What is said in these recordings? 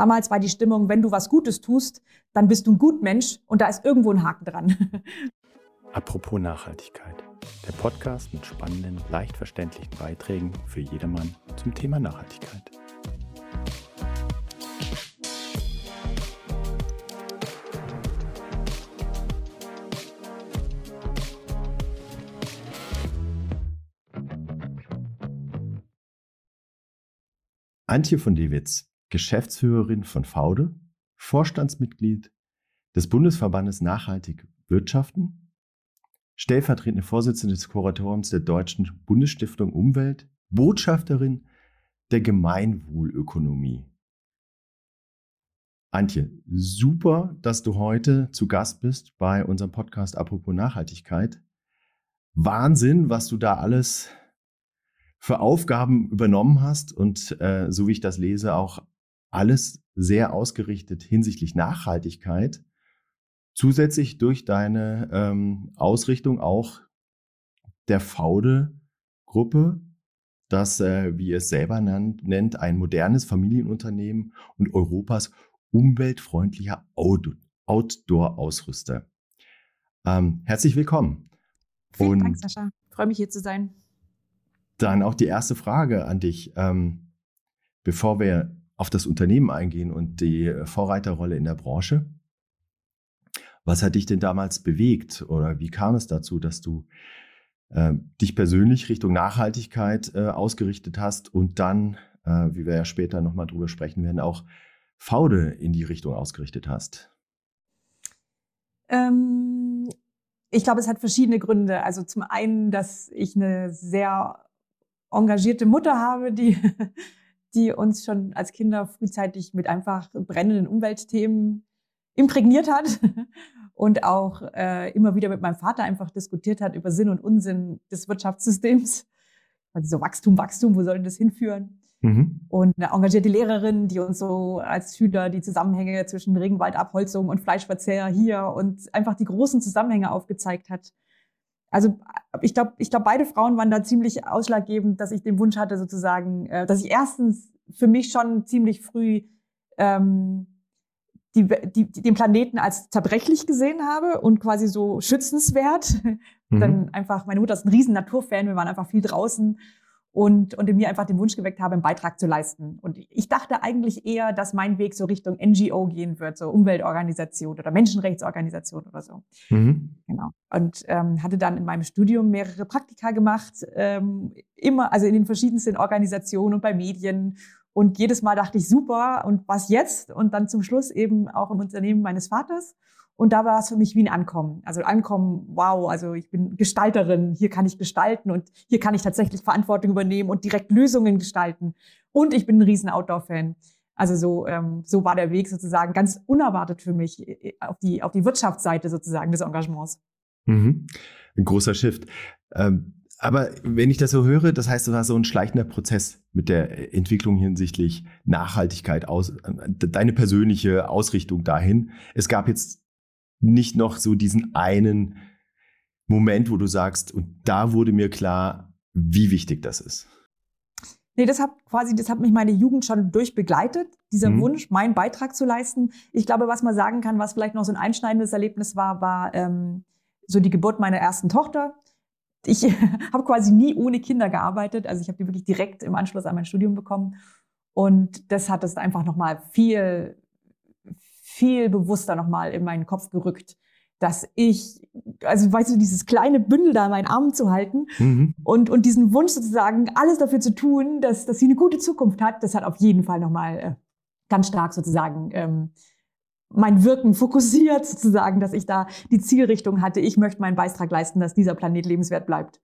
damals war die Stimmung, wenn du was Gutes tust, dann bist du ein Gutmensch und da ist irgendwo ein Haken dran. Apropos Nachhaltigkeit. Der Podcast mit spannenden, leicht verständlichen Beiträgen für jedermann zum Thema Nachhaltigkeit. Antje von Dewitz, Geschäftsführerin von Faude, Vorstandsmitglied des Bundesverbandes Nachhaltig Wirtschaften, stellvertretende Vorsitzende des Kuratoriums der Deutschen Bundesstiftung Umwelt, Botschafterin der Gemeinwohlökonomie. Antje, super, dass du heute zu Gast bist bei unserem Podcast Apropos Nachhaltigkeit. Wahnsinn, was du da alles für Aufgaben übernommen hast und äh, so wie ich das lese, auch alles sehr ausgerichtet hinsichtlich Nachhaltigkeit. Zusätzlich durch deine ähm, Ausrichtung auch der Faude-Gruppe, das, äh, wie ihr es selber nannt, nennt, ein modernes Familienunternehmen und Europas umweltfreundlicher Outdoor-Ausrüster. Ähm, herzlich willkommen. Vielen und Dank, Sascha. Freue mich hier zu sein. Dann auch die erste Frage an dich, ähm, bevor wir auf das Unternehmen eingehen und die Vorreiterrolle in der Branche. Was hat dich denn damals bewegt oder wie kam es dazu, dass du äh, dich persönlich Richtung Nachhaltigkeit äh, ausgerichtet hast und dann, äh, wie wir ja später nochmal drüber sprechen werden, auch Faude in die Richtung ausgerichtet hast? Ähm, ich glaube, es hat verschiedene Gründe. Also zum einen, dass ich eine sehr engagierte Mutter habe, die, die uns schon als Kinder frühzeitig mit einfach brennenden Umweltthemen imprägniert hat und auch äh, immer wieder mit meinem Vater einfach diskutiert hat über Sinn und Unsinn des Wirtschaftssystems. Also so Wachstum, Wachstum, wo soll denn das hinführen? Mhm. Und eine engagierte Lehrerin, die uns so als Schüler die Zusammenhänge zwischen Regenwaldabholzung und Fleischverzehr hier und einfach die großen Zusammenhänge aufgezeigt hat. Also ich glaube, ich glaube, beide Frauen waren da ziemlich ausschlaggebend, dass ich den Wunsch hatte, sozusagen, äh, dass ich erstens für mich schon ziemlich früh ähm, die, die, den Planeten als zerbrechlich gesehen habe und quasi so schützenswert. Mhm. Dann einfach, meine Mutter ist ein riesen Naturfan, wir waren einfach viel draußen und, und in mir einfach den Wunsch geweckt habe, einen Beitrag zu leisten. Und ich dachte eigentlich eher, dass mein Weg so Richtung NGO gehen wird, so Umweltorganisation oder Menschenrechtsorganisation oder so. Mhm. Genau. Und ähm, hatte dann in meinem Studium mehrere Praktika gemacht, ähm, immer, also in den verschiedensten Organisationen und bei Medien. Und jedes Mal dachte ich, super, und was jetzt? Und dann zum Schluss eben auch im Unternehmen meines Vaters. Und da war es für mich wie ein Ankommen. Also Ankommen, wow, also ich bin Gestalterin, hier kann ich gestalten und hier kann ich tatsächlich Verantwortung übernehmen und direkt Lösungen gestalten. Und ich bin ein riesen Outdoor-Fan. Also so, ähm, so war der Weg sozusagen ganz unerwartet für mich äh, äh, auf die, auf die Wirtschaftsseite sozusagen des Engagements. Mhm. Ein großer Shift. Ähm, aber wenn ich das so höre, das heißt, es war so ein schleichender Prozess mit der Entwicklung hinsichtlich Nachhaltigkeit, aus, äh, deine persönliche Ausrichtung dahin. Es gab jetzt nicht noch so diesen einen Moment, wo du sagst, und da wurde mir klar, wie wichtig das ist? Nee, das hat quasi, das hat mich meine Jugend schon durchbegleitet, dieser mhm. Wunsch, meinen Beitrag zu leisten. Ich glaube, was man sagen kann, was vielleicht noch so ein einschneidendes Erlebnis war, war ähm, so die Geburt meiner ersten Tochter. Ich habe quasi nie ohne Kinder gearbeitet. Also ich habe die wirklich direkt im Anschluss an mein Studium bekommen. Und das hat es einfach nochmal viel viel bewusster nochmal in meinen Kopf gerückt, dass ich, also weißt du, dieses kleine Bündel da in meinen Armen zu halten mhm. und, und diesen Wunsch sozusagen, alles dafür zu tun, dass, dass sie eine gute Zukunft hat, das hat auf jeden Fall nochmal äh, ganz stark sozusagen ähm, mein Wirken fokussiert, sozusagen, dass ich da die Zielrichtung hatte, ich möchte meinen Beitrag leisten, dass dieser Planet lebenswert bleibt.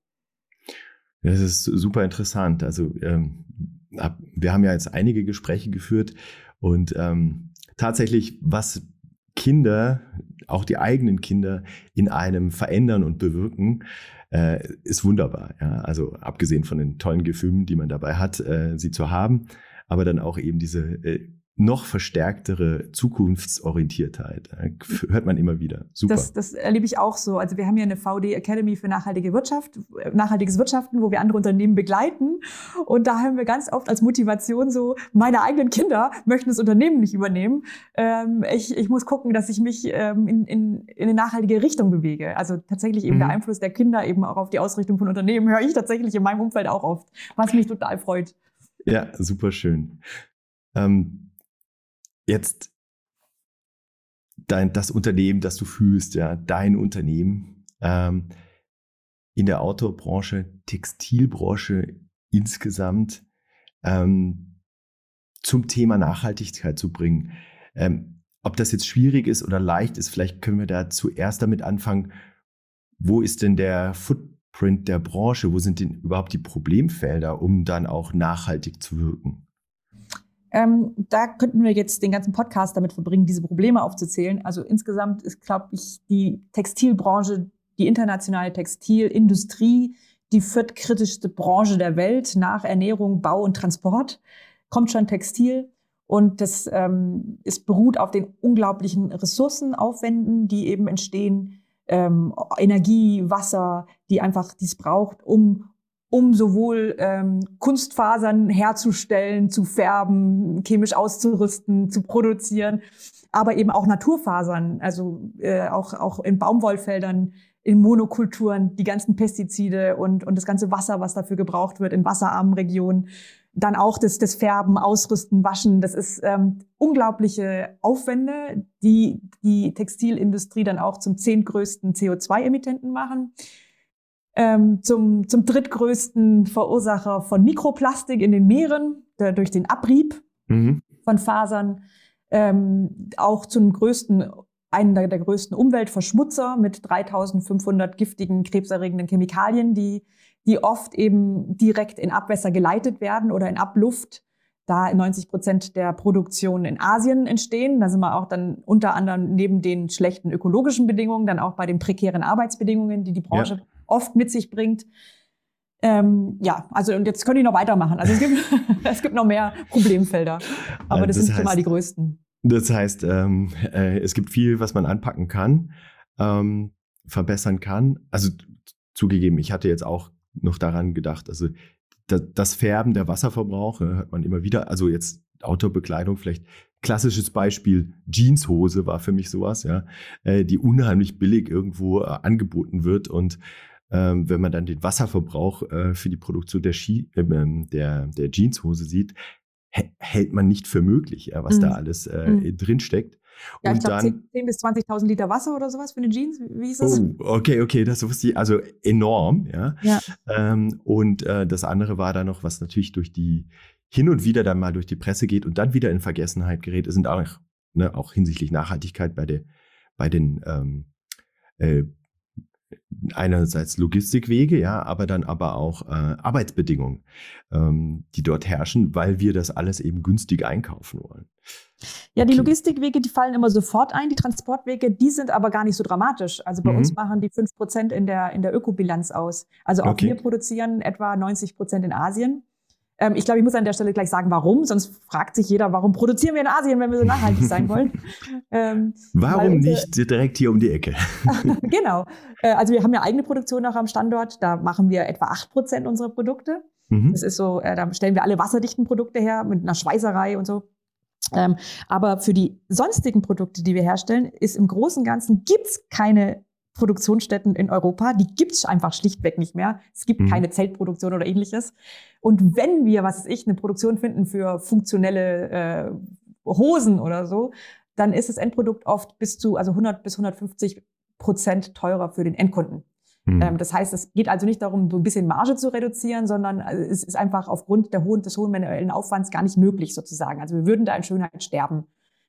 Das ist super interessant. Also ähm, wir haben ja jetzt einige Gespräche geführt und ähm, tatsächlich, was Kinder, auch die eigenen Kinder, in einem verändern und bewirken, äh, ist wunderbar. Ja? Also abgesehen von den tollen Gefühlen, die man dabei hat, äh, sie zu haben, aber dann auch eben diese äh, noch verstärktere Zukunftsorientiertheit. Hört man immer wieder. Super. Das, das erlebe ich auch so. Also wir haben ja eine VD Academy für nachhaltige Wirtschaft, nachhaltiges Wirtschaften, wo wir andere Unternehmen begleiten. Und da haben wir ganz oft als Motivation so, meine eigenen Kinder möchten das Unternehmen nicht übernehmen. Ähm, ich, ich muss gucken, dass ich mich ähm, in, in, in eine nachhaltige Richtung bewege. Also tatsächlich eben mhm. der Einfluss der Kinder eben auch auf die Ausrichtung von Unternehmen höre ich tatsächlich in meinem Umfeld auch oft, was mich total freut. Ja, super schön. Ähm jetzt dein, das Unternehmen, das du fühlst, ja, dein Unternehmen, ähm, in der Autobranche, Textilbranche insgesamt ähm, zum Thema Nachhaltigkeit zu bringen. Ähm, ob das jetzt schwierig ist oder leicht ist, vielleicht können wir da zuerst damit anfangen, wo ist denn der Footprint der Branche? Wo sind denn überhaupt die Problemfelder, um dann auch nachhaltig zu wirken? Ähm, da könnten wir jetzt den ganzen Podcast damit verbringen, diese Probleme aufzuzählen. Also insgesamt ist, glaube ich, die Textilbranche, die internationale Textilindustrie, die viertkritischste Branche der Welt nach Ernährung, Bau und Transport. Kommt schon Textil. Und das ähm, ist beruht auf den unglaublichen Ressourcenaufwänden, die eben entstehen, ähm, Energie, Wasser, die einfach dies braucht, um um sowohl ähm, Kunstfasern herzustellen, zu färben, chemisch auszurüsten, zu produzieren, aber eben auch Naturfasern, also äh, auch, auch in Baumwollfeldern, in Monokulturen, die ganzen Pestizide und, und das ganze Wasser, was dafür gebraucht wird in wasserarmen Regionen. Dann auch das, das Färben, Ausrüsten, Waschen. Das ist ähm, unglaubliche Aufwände, die die Textilindustrie dann auch zum zehntgrößten CO2-Emittenten machen ähm, zum, zum drittgrößten Verursacher von Mikroplastik in den Meeren der, durch den Abrieb mhm. von Fasern, ähm, auch zum größten einen der, der größten Umweltverschmutzer mit 3500 giftigen, krebserregenden Chemikalien, die, die oft eben direkt in Abwässer geleitet werden oder in Abluft, da 90 Prozent der Produktion in Asien entstehen. Da sind wir auch dann unter anderem neben den schlechten ökologischen Bedingungen, dann auch bei den prekären Arbeitsbedingungen, die die Branche ja oft mit sich bringt. Ähm, ja, also und jetzt könnte ich noch weitermachen. Also es gibt, es gibt noch mehr Problemfelder, aber das, das sind schon mal die größten. Das heißt, ähm, äh, es gibt viel, was man anpacken kann, ähm, verbessern kann. Also zugegeben, ich hatte jetzt auch noch daran gedacht, also das Färben, der Wasserverbrauch, äh, hört man immer wieder. Also jetzt Outdoor-Bekleidung, vielleicht klassisches Beispiel Jeanshose war für mich sowas, ja, äh, die unheimlich billig irgendwo äh, angeboten wird und ähm, wenn man dann den Wasserverbrauch äh, für die Produktion der, Ski, ähm, der, der Jeanshose sieht, hält man nicht für möglich, ja, was mhm. da alles äh, mhm. drinsteckt. Ja, und ich glaube 10.000 10 bis 20.000 Liter Wasser oder sowas für eine Jeans. Wie ist das? Oh, okay, okay, das wusste ich. Also enorm, ja. ja. Ähm, und äh, das andere war da noch, was natürlich durch die hin und wieder dann mal durch die Presse geht und dann wieder in Vergessenheit gerät, sind auch, ne, auch hinsichtlich Nachhaltigkeit bei, der, bei den ähm, äh, einerseits Logistikwege, ja, aber dann aber auch äh, Arbeitsbedingungen, ähm, die dort herrschen, weil wir das alles eben günstig einkaufen wollen. Ja, okay. die Logistikwege, die fallen immer sofort ein. Die Transportwege, die sind aber gar nicht so dramatisch. Also bei mhm. uns machen die 5% in der, in der Ökobilanz aus. Also auch okay. wir produzieren etwa 90% in Asien. Ähm, ich glaube, ich muss an der Stelle gleich sagen, warum. Sonst fragt sich jeder, warum produzieren wir in Asien, wenn wir so nachhaltig sein wollen. Ähm, warum weil, nicht direkt hier um die Ecke? genau. Äh, also wir haben ja eigene Produktion auch am Standort. Da machen wir etwa acht Prozent unserer Produkte. Mhm. Das ist so, äh, da stellen wir alle wasserdichten Produkte her mit einer Schweißerei und so. Ähm, aber für die sonstigen Produkte, die wir herstellen, ist im Großen und Ganzen gibt's keine Produktionsstätten in Europa. Die gibt es einfach schlichtweg nicht mehr. Es gibt mhm. keine Zeltproduktion oder ähnliches. Und wenn wir, was weiß ich, eine Produktion finden für funktionelle äh, Hosen oder so, dann ist das Endprodukt oft bis zu also 100 bis 150 Prozent teurer für den Endkunden. Mhm. Ähm, das heißt, es geht also nicht darum, so ein bisschen Marge zu reduzieren, sondern äh, es ist einfach aufgrund der hohen, des hohen manuellen Aufwands gar nicht möglich sozusagen. Also wir würden da in Schönheit sterben.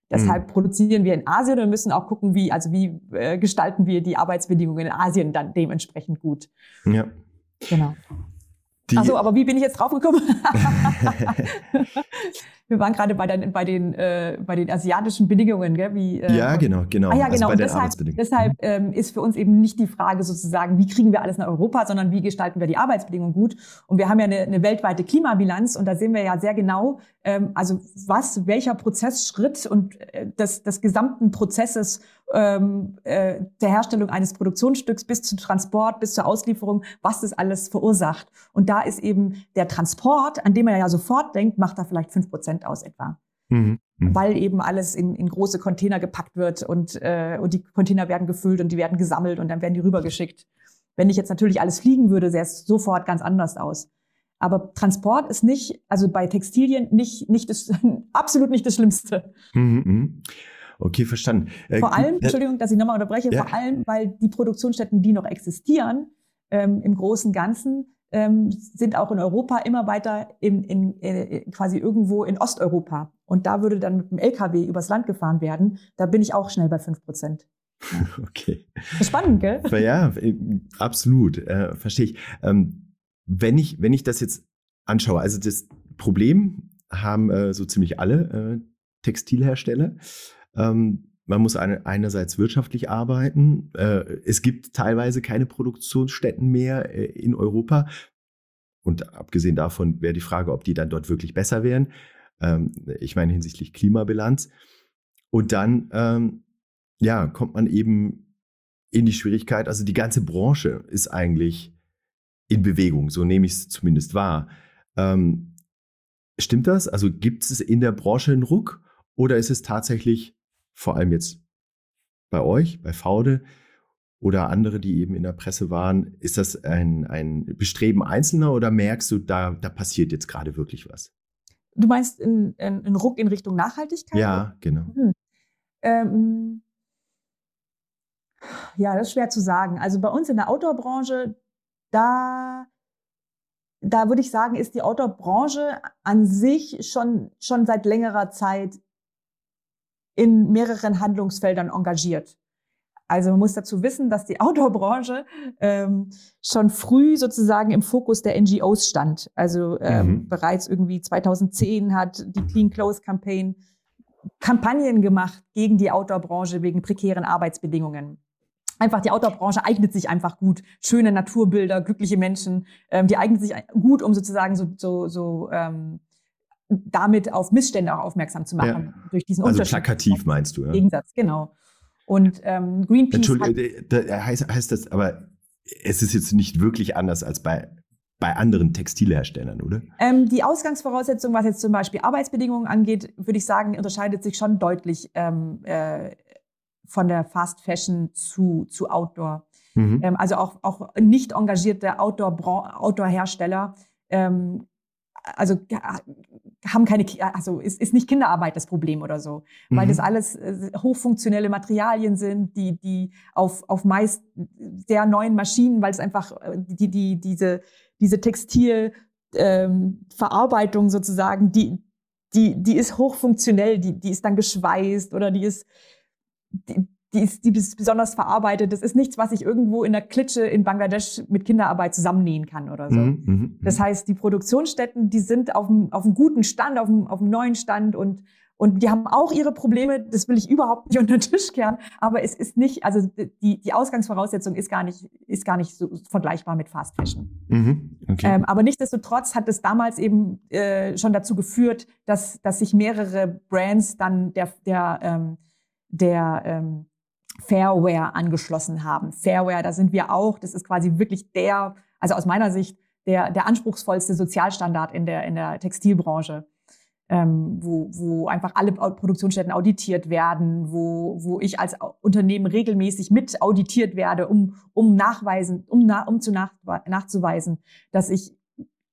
Deshalb mhm. produzieren wir in Asien und müssen auch gucken, wie, also wie äh, gestalten wir die Arbeitsbedingungen in Asien dann dementsprechend gut. Ja. Genau. Achso, aber wie bin ich jetzt draufgekommen? wir waren gerade bei, den, bei, den, äh, bei den asiatischen Bedingungen, gell? Wie, äh, ja, genau, genau. Ah, ja, also genau. Also deshalb, deshalb mhm. ähm, ist für uns eben nicht die Frage sozusagen, wie kriegen wir alles nach Europa, sondern wie gestalten wir die Arbeitsbedingungen gut. Und wir haben ja eine, eine weltweite Klimabilanz und da sehen wir ja sehr genau, ähm, also was, welcher Prozessschritt und äh, des, des gesamten Prozesses ähm, äh, der Herstellung eines Produktionsstücks bis zum Transport, bis zur Auslieferung, was das alles verursacht. Und da ist eben der Transport, an dem man ja sofort denkt, macht da vielleicht fünf Prozent aus etwa. Mhm. Mhm. Weil eben alles in, in große Container gepackt wird und, äh, und die Container werden gefüllt und die werden gesammelt und dann werden die rübergeschickt. Wenn ich jetzt natürlich alles fliegen würde, sähe es sofort ganz anders aus. Aber Transport ist nicht, also bei Textilien nicht, nicht das, absolut nicht das Schlimmste. Mhm, mhm. Okay, verstanden. Äh, vor allem, äh, Entschuldigung, dass ich nochmal unterbreche, ja. vor allem, weil die Produktionsstätten, die noch existieren, ähm, im großen Ganzen, ähm, sind auch in Europa immer weiter in, in, äh, quasi irgendwo in Osteuropa. Und da würde dann mit dem LKW übers Land gefahren werden. Da bin ich auch schnell bei fünf Prozent. Okay. Spannend, gell? Ja, äh, absolut. Äh, Verstehe ich. Ähm, wenn ich. Wenn ich das jetzt anschaue, also das Problem haben äh, so ziemlich alle äh, Textilhersteller. Ähm, man muss eine, einerseits wirtschaftlich arbeiten. Äh, es gibt teilweise keine Produktionsstätten mehr äh, in Europa. Und abgesehen davon wäre die Frage, ob die dann dort wirklich besser wären. Ähm, ich meine hinsichtlich Klimabilanz. Und dann, ähm, ja, kommt man eben in die Schwierigkeit. Also die ganze Branche ist eigentlich in Bewegung. So nehme ich es zumindest wahr. Ähm, stimmt das? Also gibt es in der Branche einen Ruck? Oder ist es tatsächlich vor allem jetzt bei euch, bei Faude oder andere, die eben in der Presse waren, ist das ein, ein Bestreben Einzelner oder merkst du, da, da passiert jetzt gerade wirklich was? Du meinst ein Ruck in Richtung Nachhaltigkeit? Ja, genau. Hm. Ähm, ja, das ist schwer zu sagen. Also bei uns in der Outdoor-Branche, da, da würde ich sagen, ist die Outdoor-Branche an sich schon, schon seit längerer Zeit in mehreren Handlungsfeldern engagiert. Also man muss dazu wissen, dass die Outdoor-Branche ähm, schon früh sozusagen im Fokus der NGOs stand. Also ähm, mhm. bereits irgendwie 2010 hat die Clean Clothes Campaign Kampagnen gemacht gegen die Outdoor-Branche wegen prekären Arbeitsbedingungen. Einfach die Outdoor-Branche eignet sich einfach gut. Schöne Naturbilder, glückliche Menschen, ähm, die eignet sich gut, um sozusagen so, so, so ähm, damit auf Missstände auch aufmerksam zu machen. Ja. Durch diesen also plakativ meinst du, ja? Gegensatz, genau. Und ähm, Greenpeace. Entschuldigung, da heißt, heißt das, aber es ist jetzt nicht wirklich anders als bei bei anderen Textilherstellern, oder? Ähm, die Ausgangsvoraussetzung, was jetzt zum Beispiel Arbeitsbedingungen angeht, würde ich sagen, unterscheidet sich schon deutlich ähm, äh, von der Fast Fashion zu, zu Outdoor. Mhm. Ähm, also auch, auch nicht engagierte Outdoor-Hersteller Outdoor ähm, also haben keine, also ist, ist nicht Kinderarbeit das Problem oder so, weil mhm. das alles äh, hochfunktionelle Materialien sind, die, die auf, auf meist sehr neuen Maschinen, weil es einfach äh, die, die, diese, diese Textilverarbeitung ähm, sozusagen, die, die, die ist hochfunktionell, die, die ist dann geschweißt oder die ist, die, die ist, die ist besonders verarbeitet. Das ist nichts, was ich irgendwo in der Klitsche in Bangladesch mit Kinderarbeit zusammennähen kann oder so. Mh, mh. Das heißt, die Produktionsstätten, die sind auf einem, auf einem guten Stand, auf einem, auf einem neuen Stand und und die haben auch ihre Probleme, das will ich überhaupt nicht unter den Tisch kehren, aber es ist nicht, also die, die Ausgangsvoraussetzung ist gar nicht, ist gar nicht so vergleichbar mit Fast Fashion. Mhm, okay. ähm, aber nichtsdestotrotz hat es damals eben äh, schon dazu geführt, dass, dass sich mehrere Brands dann der, der, ähm, der ähm, Fairware angeschlossen haben. Fairware, da sind wir auch, das ist quasi wirklich der, also aus meiner Sicht, der, der anspruchsvollste Sozialstandard in der, in der Textilbranche. Ähm, wo, wo einfach alle Produktionsstätten auditiert werden, wo, wo ich als Unternehmen regelmäßig mit auditiert werde, um, um nachweisen, um, na, um zu nach, nachzuweisen, dass ich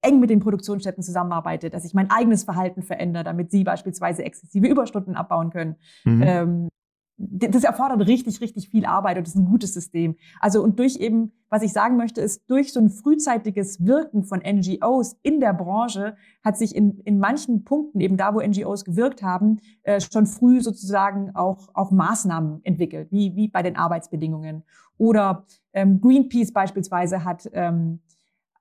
eng mit den Produktionsstätten zusammenarbeite, dass ich mein eigenes Verhalten verändere, damit sie beispielsweise exzessive Überstunden abbauen können. Mhm. Ähm, das erfordert richtig, richtig viel Arbeit und ist ein gutes System. Also und durch eben, was ich sagen möchte, ist durch so ein frühzeitiges Wirken von NGOs in der Branche hat sich in, in manchen Punkten, eben da, wo NGOs gewirkt haben, äh, schon früh sozusagen auch, auch Maßnahmen entwickelt, wie, wie bei den Arbeitsbedingungen. Oder ähm, Greenpeace beispielsweise hat, ähm,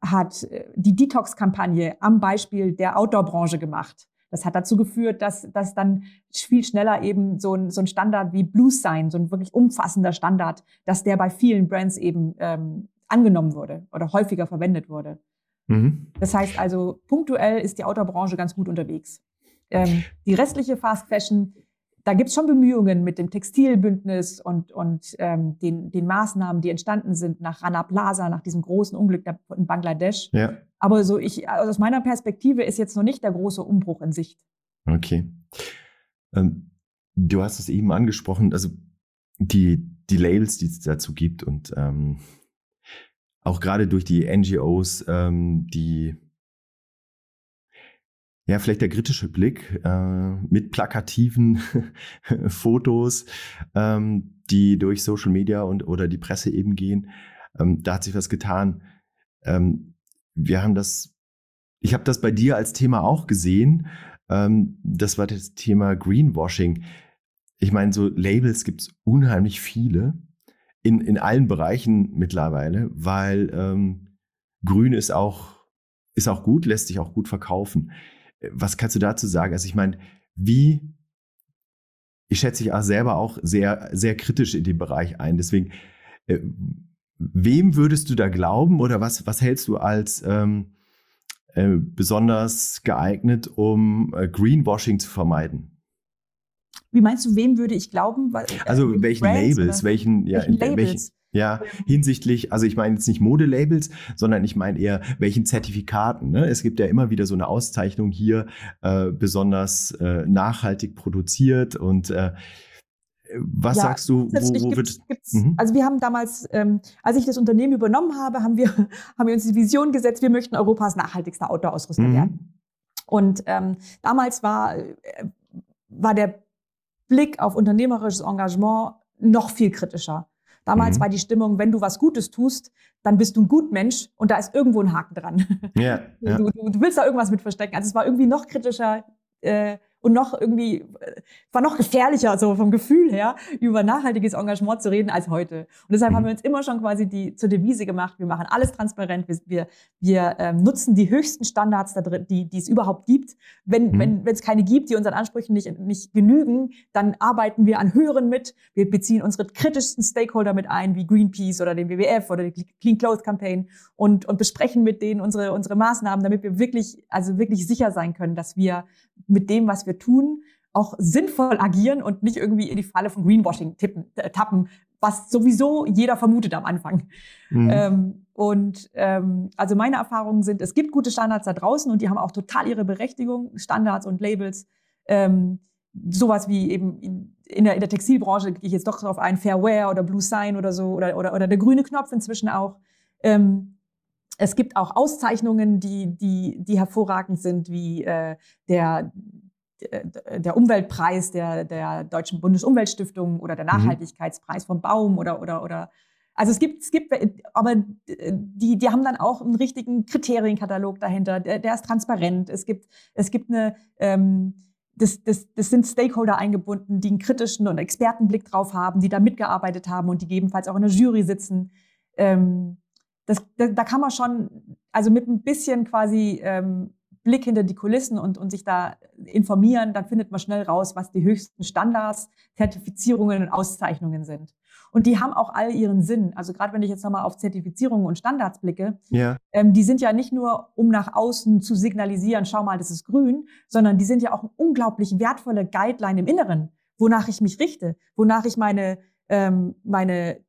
hat äh, die Detox-Kampagne am Beispiel der Outdoor-Branche gemacht. Das hat dazu geführt, dass, dass dann viel schneller eben so ein, so ein Standard wie Blue Sign, so ein wirklich umfassender Standard, dass der bei vielen Brands eben ähm, angenommen wurde oder häufiger verwendet wurde. Mhm. Das heißt also, punktuell ist die Autobranche ganz gut unterwegs. Ähm, die restliche Fast Fashion, da gibt es schon Bemühungen mit dem Textilbündnis und, und ähm, den, den Maßnahmen, die entstanden sind nach Rana Plaza, nach diesem großen Unglück in Bangladesch. Ja. Aber so ich, also aus meiner Perspektive ist jetzt noch nicht der große Umbruch in Sicht. Okay. Ähm, du hast es eben angesprochen, also die, die Labels, die es dazu gibt und ähm, auch gerade durch die NGOs, ähm, die ja, vielleicht der kritische Blick äh, mit plakativen Fotos, ähm, die durch Social Media und oder die Presse eben gehen. Ähm, da hat sich was getan. Ähm, wir haben das, ich habe das bei dir als Thema auch gesehen. Ähm, das war das Thema Greenwashing. Ich meine, so Labels gibt es unheimlich viele in, in allen Bereichen mittlerweile, weil ähm, Grün ist auch, ist auch gut, lässt sich auch gut verkaufen. Was kannst du dazu sagen? Also ich meine, wie, ich schätze dich auch selber auch sehr, sehr kritisch in dem Bereich ein. Deswegen, äh, wem würdest du da glauben oder was, was hältst du als ähm, äh, besonders geeignet, um äh, Greenwashing zu vermeiden? Wie meinst du, wem würde ich glauben? also welchen Brands, Labels, oder? welchen, ja, welchen Labels? Welchen, ja, hinsichtlich, also ich meine jetzt nicht Modelabels, sondern ich meine eher welchen Zertifikaten. Ne? Es gibt ja immer wieder so eine Auszeichnung hier, äh, besonders äh, nachhaltig produziert und äh, was ja, sagst du, wo, wo gibt's, wird gibt's, mhm. Also wir haben damals, ähm, als ich das Unternehmen übernommen habe, haben wir, haben wir uns die Vision gesetzt, wir möchten Europas nachhaltigster Outdoor-Ausrüster mhm. werden. Und ähm, damals war, äh, war der Blick auf unternehmerisches Engagement noch viel kritischer. Damals mhm. war die Stimmung, wenn du was Gutes tust, dann bist du ein Gutmensch und da ist irgendwo ein Haken dran. Ja, ja. Du, du, du, willst da irgendwas mit verstecken. Also es war irgendwie noch kritischer. Äh, und noch irgendwie, war noch gefährlicher, so vom Gefühl her, über nachhaltiges Engagement zu reden als heute. Und deshalb mhm. haben wir uns immer schon quasi die zur Devise gemacht, wir machen alles transparent, wir, wir, wir ähm, nutzen die höchsten Standards, da drin, die, die es überhaupt gibt. Wenn mhm. wenn wenn es keine gibt, die unseren Ansprüchen nicht, nicht genügen, dann arbeiten wir an höheren mit. Wir beziehen unsere kritischsten Stakeholder mit ein, wie Greenpeace oder den WWF oder die Clean Clothes Campaign und, und besprechen mit denen unsere, unsere Maßnahmen, damit wir wirklich, also wirklich sicher sein können, dass wir mit dem, was wir tun, auch sinnvoll agieren und nicht irgendwie in die Falle von Greenwashing tippen, äh, tappen, was sowieso jeder vermutet am Anfang. Mhm. Ähm, und ähm, also meine Erfahrungen sind, es gibt gute Standards da draußen und die haben auch total ihre Berechtigung, Standards und Labels. Ähm, sowas wie eben in, in, der, in der Textilbranche gehe ich jetzt doch darauf ein, Fairwear oder Blue Sign oder so oder, oder, oder der grüne Knopf inzwischen auch. Ähm, es gibt auch Auszeichnungen, die, die, die hervorragend sind, wie äh, der, der Umweltpreis der, der Deutschen Bundesumweltstiftung oder der mhm. Nachhaltigkeitspreis vom Baum oder, oder, oder also es gibt, es gibt, aber die, die haben dann auch einen richtigen Kriterienkatalog dahinter. Der, der ist transparent. Es gibt, es gibt eine, ähm, das, das, das sind Stakeholder eingebunden, die einen kritischen und Expertenblick drauf haben, die da mitgearbeitet haben und die gegebenenfalls auch in der Jury sitzen. Ähm, das, da, da kann man schon, also mit ein bisschen quasi ähm, Blick hinter die Kulissen und, und sich da informieren, dann findet man schnell raus, was die höchsten Standards, Zertifizierungen und Auszeichnungen sind. Und die haben auch all ihren Sinn. Also gerade wenn ich jetzt nochmal auf Zertifizierungen und Standards blicke, ja. ähm, die sind ja nicht nur, um nach außen zu signalisieren, schau mal, das ist grün, sondern die sind ja auch eine unglaublich wertvolle Guideline im Inneren, wonach ich mich richte, wonach ich meine, ähm, meine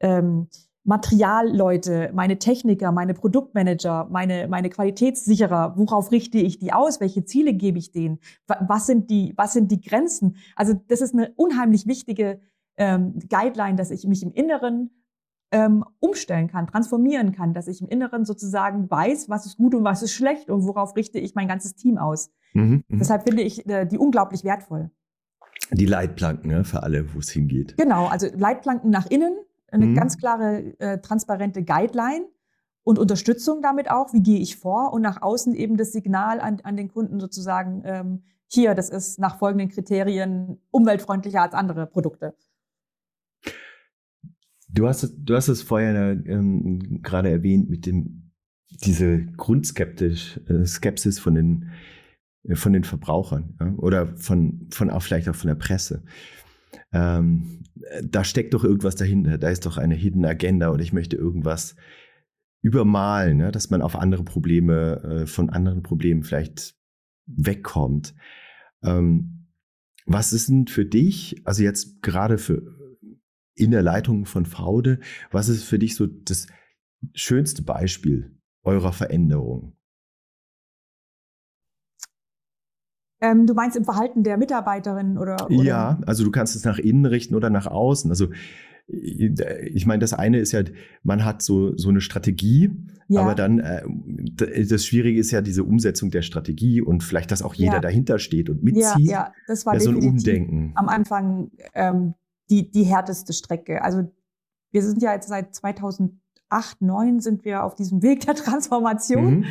ähm, Materialleute, meine Techniker, meine Produktmanager, meine, meine Qualitätssicherer, worauf richte ich die aus? Welche Ziele gebe ich denen? Was sind die, was sind die Grenzen? Also das ist eine unheimlich wichtige ähm, Guideline, dass ich mich im Inneren ähm, umstellen kann, transformieren kann, dass ich im Inneren sozusagen weiß, was ist gut und was ist schlecht und worauf richte ich mein ganzes Team aus. Mhm, mhm. Deshalb finde ich äh, die unglaublich wertvoll. Die Leitplanken ne, für alle, wo es hingeht. Genau, also Leitplanken nach innen, eine mhm. ganz klare, äh, transparente Guideline und Unterstützung damit auch, wie gehe ich vor und nach außen eben das Signal an, an den Kunden sozusagen, ähm, hier, das ist nach folgenden Kriterien umweltfreundlicher als andere Produkte. Du hast, du hast es vorher ähm, gerade erwähnt mit dem, diese Grundskeptisch, äh, Skepsis von den äh, von den Verbrauchern ja? oder von, von auch vielleicht auch von der Presse. Ähm, da steckt doch irgendwas dahinter, da ist doch eine Hidden Agenda und ich möchte irgendwas übermalen, ne? dass man auf andere Probleme, äh, von anderen Problemen vielleicht wegkommt. Ähm, was ist denn für dich, also jetzt gerade für in der Leitung von Faude, was ist für dich so das schönste Beispiel eurer Veränderung? Ähm, du meinst im Verhalten der Mitarbeiterin oder, oder? Ja, also du kannst es nach innen richten oder nach außen. Also ich meine, das eine ist ja, man hat so, so eine Strategie, ja. aber dann äh, das Schwierige ist ja diese Umsetzung der Strategie und vielleicht, dass auch jeder ja. dahinter steht und mitzieht. Ja, ja. das war so ein Umdenken. Am Anfang ähm, die, die härteste Strecke. Also wir sind ja jetzt seit 2008, 2009 sind wir auf diesem Weg der Transformation. Mhm.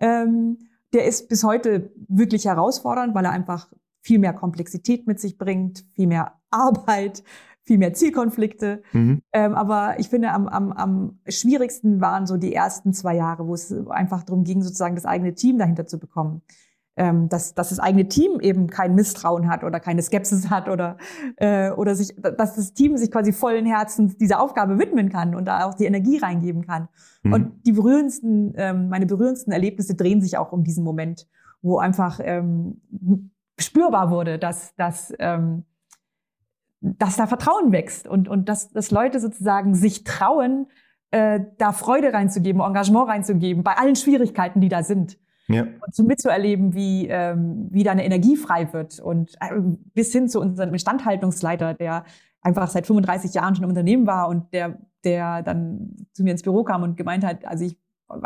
Ähm, der ist bis heute wirklich herausfordernd, weil er einfach viel mehr Komplexität mit sich bringt, viel mehr Arbeit, viel mehr Zielkonflikte. Mhm. Ähm, aber ich finde, am, am, am schwierigsten waren so die ersten zwei Jahre, wo es einfach darum ging, sozusagen das eigene Team dahinter zu bekommen. Ähm, dass, dass das eigene Team eben kein Misstrauen hat oder keine Skepsis hat oder, äh, oder sich, dass das Team sich quasi vollen Herzens dieser Aufgabe widmen kann und da auch die Energie reingeben kann. Mhm. Und die berührendsten, ähm, meine berührendsten Erlebnisse drehen sich auch um diesen Moment, wo einfach ähm, spürbar wurde, dass, dass ähm, dass da Vertrauen wächst und, und dass, dass Leute sozusagen sich trauen, äh, da Freude reinzugeben, Engagement reinzugeben, bei allen Schwierigkeiten, die da sind. Ja. Und so mitzuerleben, wie, ähm, wie da eine Energie frei wird. Und äh, bis hin zu unserem Instandhaltungsleiter, der einfach seit 35 Jahren schon im Unternehmen war und der, der dann zu mir ins Büro kam und gemeint hat, also ich,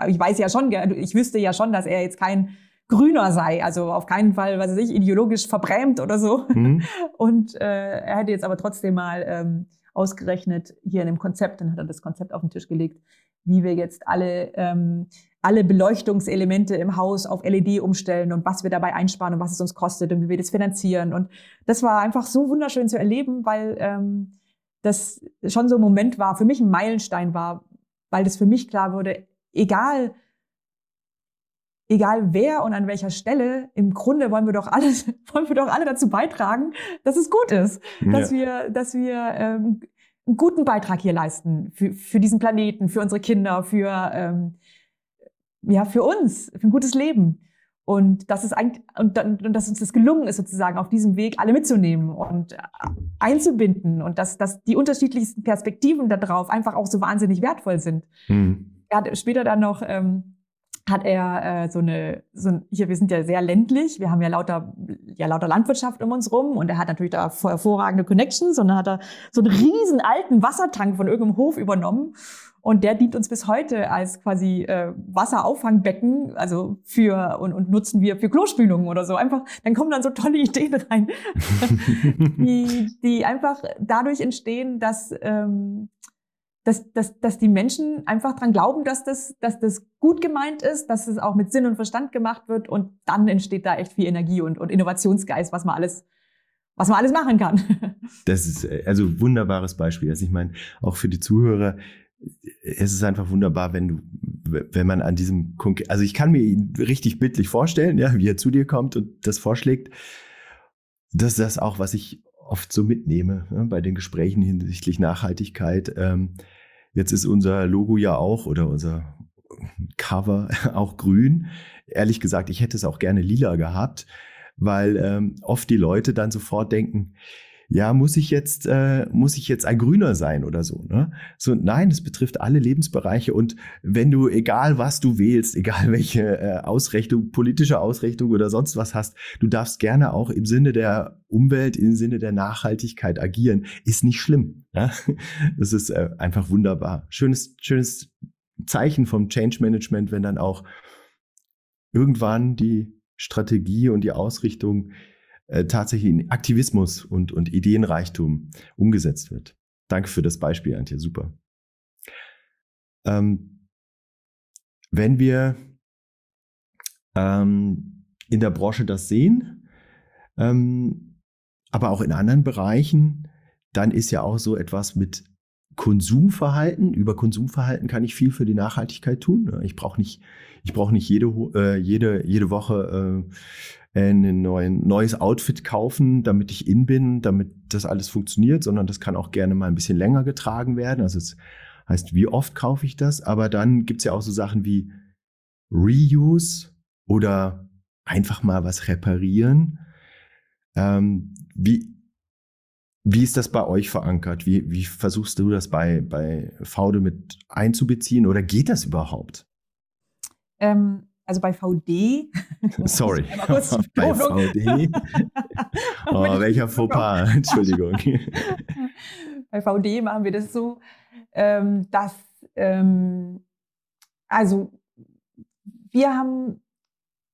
ich weiß ja schon, ich wüsste ja schon, dass er jetzt kein grüner sei, also auf keinen Fall, was weiß ich, ideologisch verbrämt oder so. Mhm. Und äh, er hätte jetzt aber trotzdem mal ähm, ausgerechnet hier in dem Konzept, dann hat er das Konzept auf den Tisch gelegt, wie wir jetzt alle ähm, alle Beleuchtungselemente im Haus auf LED umstellen und was wir dabei einsparen und was es uns kostet und wie wir das finanzieren. Und das war einfach so wunderschön zu erleben, weil ähm, das schon so ein Moment war, für mich ein Meilenstein war, weil das für mich klar wurde, egal egal wer und an welcher Stelle, im Grunde wollen wir doch alle, wollen wir doch alle dazu beitragen, dass es gut ist, ja. dass wir, dass wir ähm, einen guten Beitrag hier leisten für, für diesen Planeten, für unsere Kinder, für ähm, ja für uns, für ein gutes Leben. Und dass es eigentlich und, und dass uns das gelungen ist, sozusagen auf diesem Weg alle mitzunehmen und äh, einzubinden und dass, dass die unterschiedlichsten Perspektiven darauf einfach auch so wahnsinnig wertvoll sind. Hm. Er hat später dann noch ähm, hat er äh, so eine, so hier, wir sind ja sehr ländlich, wir haben ja lauter, ja lauter Landwirtschaft um uns rum und er hat natürlich da hervorragende Connections und dann hat er so einen riesen alten Wassertank von irgendeinem Hof übernommen und der dient uns bis heute als quasi äh, Wasserauffangbecken, also für und, und nutzen wir für Klospülungen oder so. Einfach, dann kommen dann so tolle Ideen rein, die, die einfach dadurch entstehen, dass ähm, dass, dass, dass die Menschen einfach dran glauben, dass das, dass das gut gemeint ist, dass es auch mit Sinn und Verstand gemacht wird und dann entsteht da echt viel Energie und, und Innovationsgeist, was man alles, was man alles machen kann. Das ist äh, also wunderbares Beispiel. Also ich meine, auch für die Zuhörer, es ist einfach wunderbar, wenn du, wenn man an diesem, also ich kann mir ihn richtig bildlich vorstellen, ja, wie er zu dir kommt und das vorschlägt. Das ist das auch, was ich oft so mitnehme ja, bei den Gesprächen hinsichtlich Nachhaltigkeit. Ähm, Jetzt ist unser Logo ja auch oder unser Cover auch grün. Ehrlich gesagt, ich hätte es auch gerne lila gehabt, weil ähm, oft die Leute dann sofort denken, ja, muss ich jetzt, äh, muss ich jetzt ein Grüner sein oder so, ne? So, nein, es betrifft alle Lebensbereiche und wenn du, egal was du wählst, egal welche äh, Ausrichtung, politische Ausrichtung oder sonst was hast, du darfst gerne auch im Sinne der Umwelt, im Sinne der Nachhaltigkeit agieren, ist nicht schlimm. Ja? Das ist äh, einfach wunderbar. Schönes, schönes Zeichen vom Change Management, wenn dann auch irgendwann die Strategie und die Ausrichtung äh, tatsächlich in Aktivismus und, und Ideenreichtum umgesetzt wird. Danke für das Beispiel, Antje, super. Ähm, wenn wir ähm, in der Branche das sehen, ähm, aber auch in anderen Bereichen, dann ist ja auch so etwas mit Konsumverhalten. Über Konsumverhalten kann ich viel für die Nachhaltigkeit tun. Ich brauche nicht, ich brauche nicht jede, äh, jede, jede Woche äh, ein neues Outfit kaufen, damit ich in bin, damit das alles funktioniert, sondern das kann auch gerne mal ein bisschen länger getragen werden. Also es heißt, wie oft kaufe ich das? Aber dann gibt's ja auch so Sachen wie Reuse oder einfach mal was reparieren. Ähm, wie, wie ist das bei euch verankert? Wie, wie versuchst du das bei, bei Faude mit einzubeziehen oder geht das überhaupt? Ähm, also bei VD. Sorry, bei VD. oh, welcher Fauxpas, Entschuldigung. bei VD machen wir das so, ähm, dass, ähm, also wir haben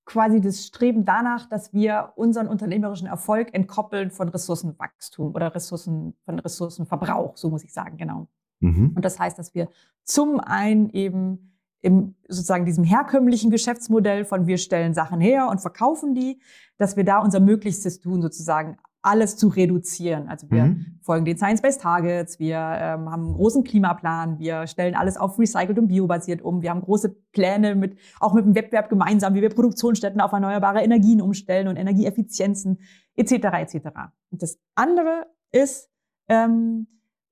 quasi das Streben danach, dass wir unseren unternehmerischen Erfolg entkoppeln von Ressourcenwachstum oder Ressourcen, von Ressourcenverbrauch, so muss ich sagen, genau. Mhm. Und das heißt, dass wir zum einen eben im sozusagen diesem herkömmlichen Geschäftsmodell von wir stellen Sachen her und verkaufen die, dass wir da unser Möglichstes tun, sozusagen alles zu reduzieren. Also wir mhm. folgen den Science-Based Targets, wir ähm, haben einen großen Klimaplan, wir stellen alles auf recycelt und biobasiert um, wir haben große Pläne mit, auch mit dem Wettbewerb gemeinsam, wie wir Produktionsstätten auf erneuerbare Energien umstellen und Energieeffizienzen etc. etc. Und das andere ist, ähm,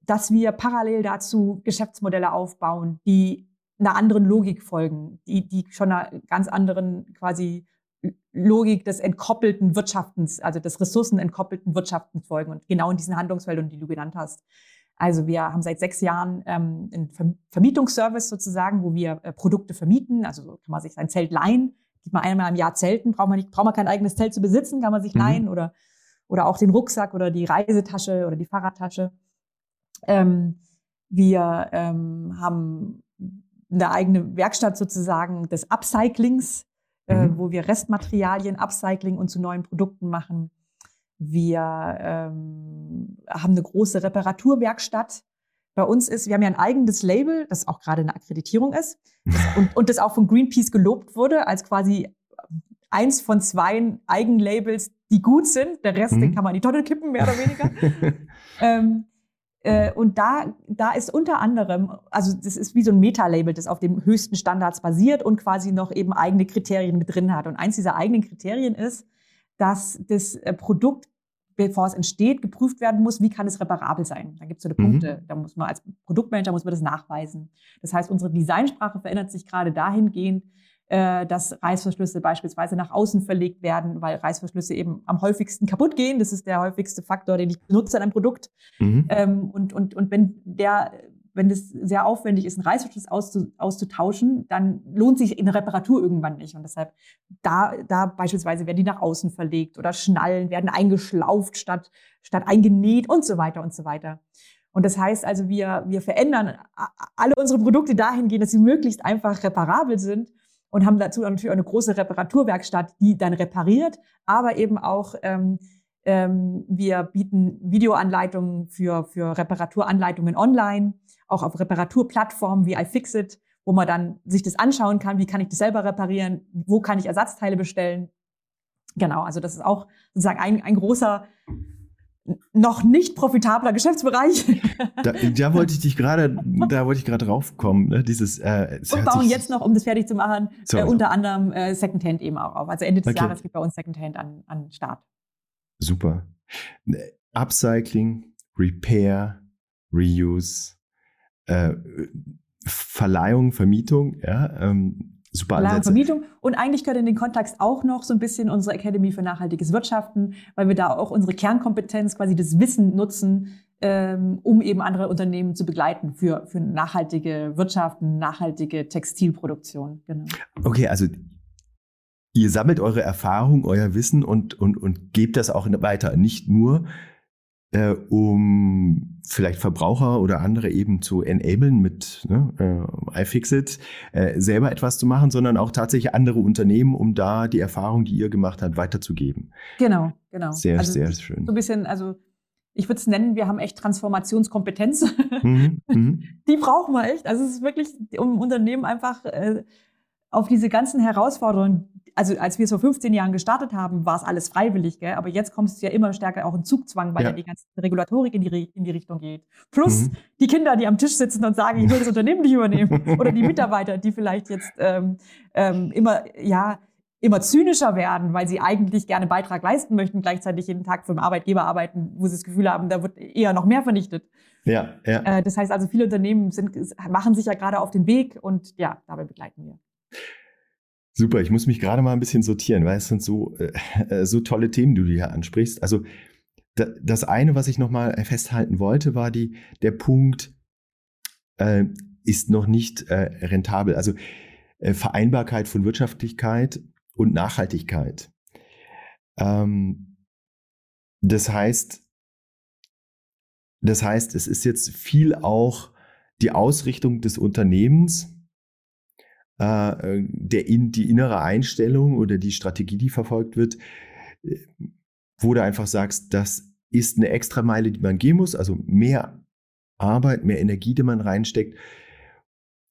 dass wir parallel dazu Geschäftsmodelle aufbauen, die einer anderen Logik folgen, die, die schon einer ganz anderen quasi Logik des entkoppelten Wirtschaftens, also des ressourcenentkoppelten Wirtschaftens folgen und genau in diesen Handlungsfeldern, die du genannt hast. Also wir haben seit sechs Jahren ähm, einen Vermietungsservice sozusagen, wo wir äh, Produkte vermieten. Also kann man sich sein Zelt leihen, geht man einmal im Jahr zelten, braucht man nicht, braucht man kein eigenes Zelt zu besitzen, kann man sich mhm. leihen oder oder auch den Rucksack oder die Reisetasche oder die Fahrradtasche. Ähm, wir ähm, haben eine eigene Werkstatt sozusagen des Upcyclings, äh, mhm. wo wir Restmaterialien, Upcycling und zu neuen Produkten machen. Wir ähm, haben eine große Reparaturwerkstatt. Bei uns ist, wir haben ja ein eigenes Label, das auch gerade eine Akkreditierung ist und, und das auch von Greenpeace gelobt wurde als quasi eins von zwei Eigenlabels, die gut sind. Der Rest, mhm. den kann man in die Tonne kippen, mehr oder weniger. ähm, äh, und da, da ist unter anderem, also das ist wie so ein Meta-Label, das auf den höchsten Standards basiert und quasi noch eben eigene Kriterien mit drin hat. Und eins dieser eigenen Kriterien ist, dass das äh, Produkt, bevor es entsteht, geprüft werden muss, wie kann es reparabel sein. Da gibt es so eine mhm. Punkte, da muss man als Produktmanager muss man das nachweisen. Das heißt, unsere Designsprache verändert sich gerade dahingehend, äh, dass Reißverschlüsse beispielsweise nach außen verlegt werden, weil Reißverschlüsse eben am häufigsten kaputt gehen. Das ist der häufigste Faktor, den ich benutze an einem Produkt. Mhm. Ähm, und, und, und wenn der wenn es sehr aufwendig ist, einen Reißverschluss auszutauschen, dann lohnt sich eine Reparatur irgendwann nicht. Und deshalb, da, da beispielsweise werden die nach außen verlegt oder Schnallen werden eingeschlauft statt, statt eingenäht und so weiter und so weiter. Und das heißt also, wir, wir verändern alle unsere Produkte dahingehend, dass sie möglichst einfach reparabel sind und haben dazu natürlich eine große Reparaturwerkstatt, die dann repariert, aber eben auch ähm, ähm, wir bieten Videoanleitungen für, für Reparaturanleitungen online, auch auf Reparaturplattformen wie iFixit, wo man dann sich das anschauen kann, wie kann ich das selber reparieren, wo kann ich Ersatzteile bestellen. Genau, also das ist auch sozusagen ein, ein großer noch nicht profitabler Geschäftsbereich. Da, da wollte ich dich gerade, da wollte ich gerade draufkommen. Ne? Dieses äh, und bauen jetzt noch, um das fertig zu machen, äh, unter anderem äh, Secondhand eben auch auf. Also Ende des okay. Jahres geht bei uns Secondhand an, an Start. Super. Upcycling, Repair, Reuse, äh, Verleihung, Vermietung, ja, ähm, Super Ansätze. Vermietung. Und eigentlich gehört in den Kontext auch noch so ein bisschen unsere Academy für nachhaltiges Wirtschaften, weil wir da auch unsere Kernkompetenz, quasi das Wissen nutzen, ähm, um eben andere Unternehmen zu begleiten für, für nachhaltige Wirtschaft, nachhaltige Textilproduktion. Genau. Okay, also ihr sammelt eure Erfahrung, euer Wissen und, und, und gebt das auch weiter. Nicht nur äh, um vielleicht Verbraucher oder andere eben zu enablen mit ne, äh, iFixit, äh, selber etwas zu machen, sondern auch tatsächlich andere Unternehmen, um da die Erfahrung, die ihr gemacht habt, weiterzugeben. Genau, genau. Sehr, also sehr schön. So ein bisschen, also ich würde es nennen, wir haben echt Transformationskompetenz. Mhm, mhm, die brauchen wir echt. Also es ist wirklich, um Unternehmen einfach äh, auf diese ganzen Herausforderungen, also als wir es vor 15 Jahren gestartet haben, war es alles freiwillig, gell? aber jetzt kommt es ja immer stärker auch in Zugzwang, weil ja, ja die ganze Regulatorik in die, in die Richtung geht. Plus mhm. die Kinder, die am Tisch sitzen und sagen, ich will das Unternehmen nicht übernehmen. Oder die Mitarbeiter, die vielleicht jetzt ähm, ähm, immer, ja, immer zynischer werden, weil sie eigentlich gerne Beitrag leisten möchten, gleichzeitig jeden Tag für einen Arbeitgeber arbeiten, wo sie das Gefühl haben, da wird eher noch mehr vernichtet. Ja, ja. Äh, das heißt also, viele Unternehmen sind, machen sich ja gerade auf den Weg und ja, dabei begleiten wir. Super, ich muss mich gerade mal ein bisschen sortieren, weil es sind so, äh, äh so tolle Themen, die du hier ansprichst. Also das eine, was ich nochmal festhalten wollte, war die, der Punkt, äh, ist noch nicht äh, rentabel. Also äh, Vereinbarkeit von Wirtschaftlichkeit und Nachhaltigkeit. Ähm, das heißt, das heißt, es ist jetzt viel auch die Ausrichtung des Unternehmens, äh, der in, die innere Einstellung oder die Strategie, die verfolgt wird, äh, wo du einfach sagst, das ist eine Extrameile, die man gehen muss, also mehr Arbeit, mehr Energie, die man reinsteckt,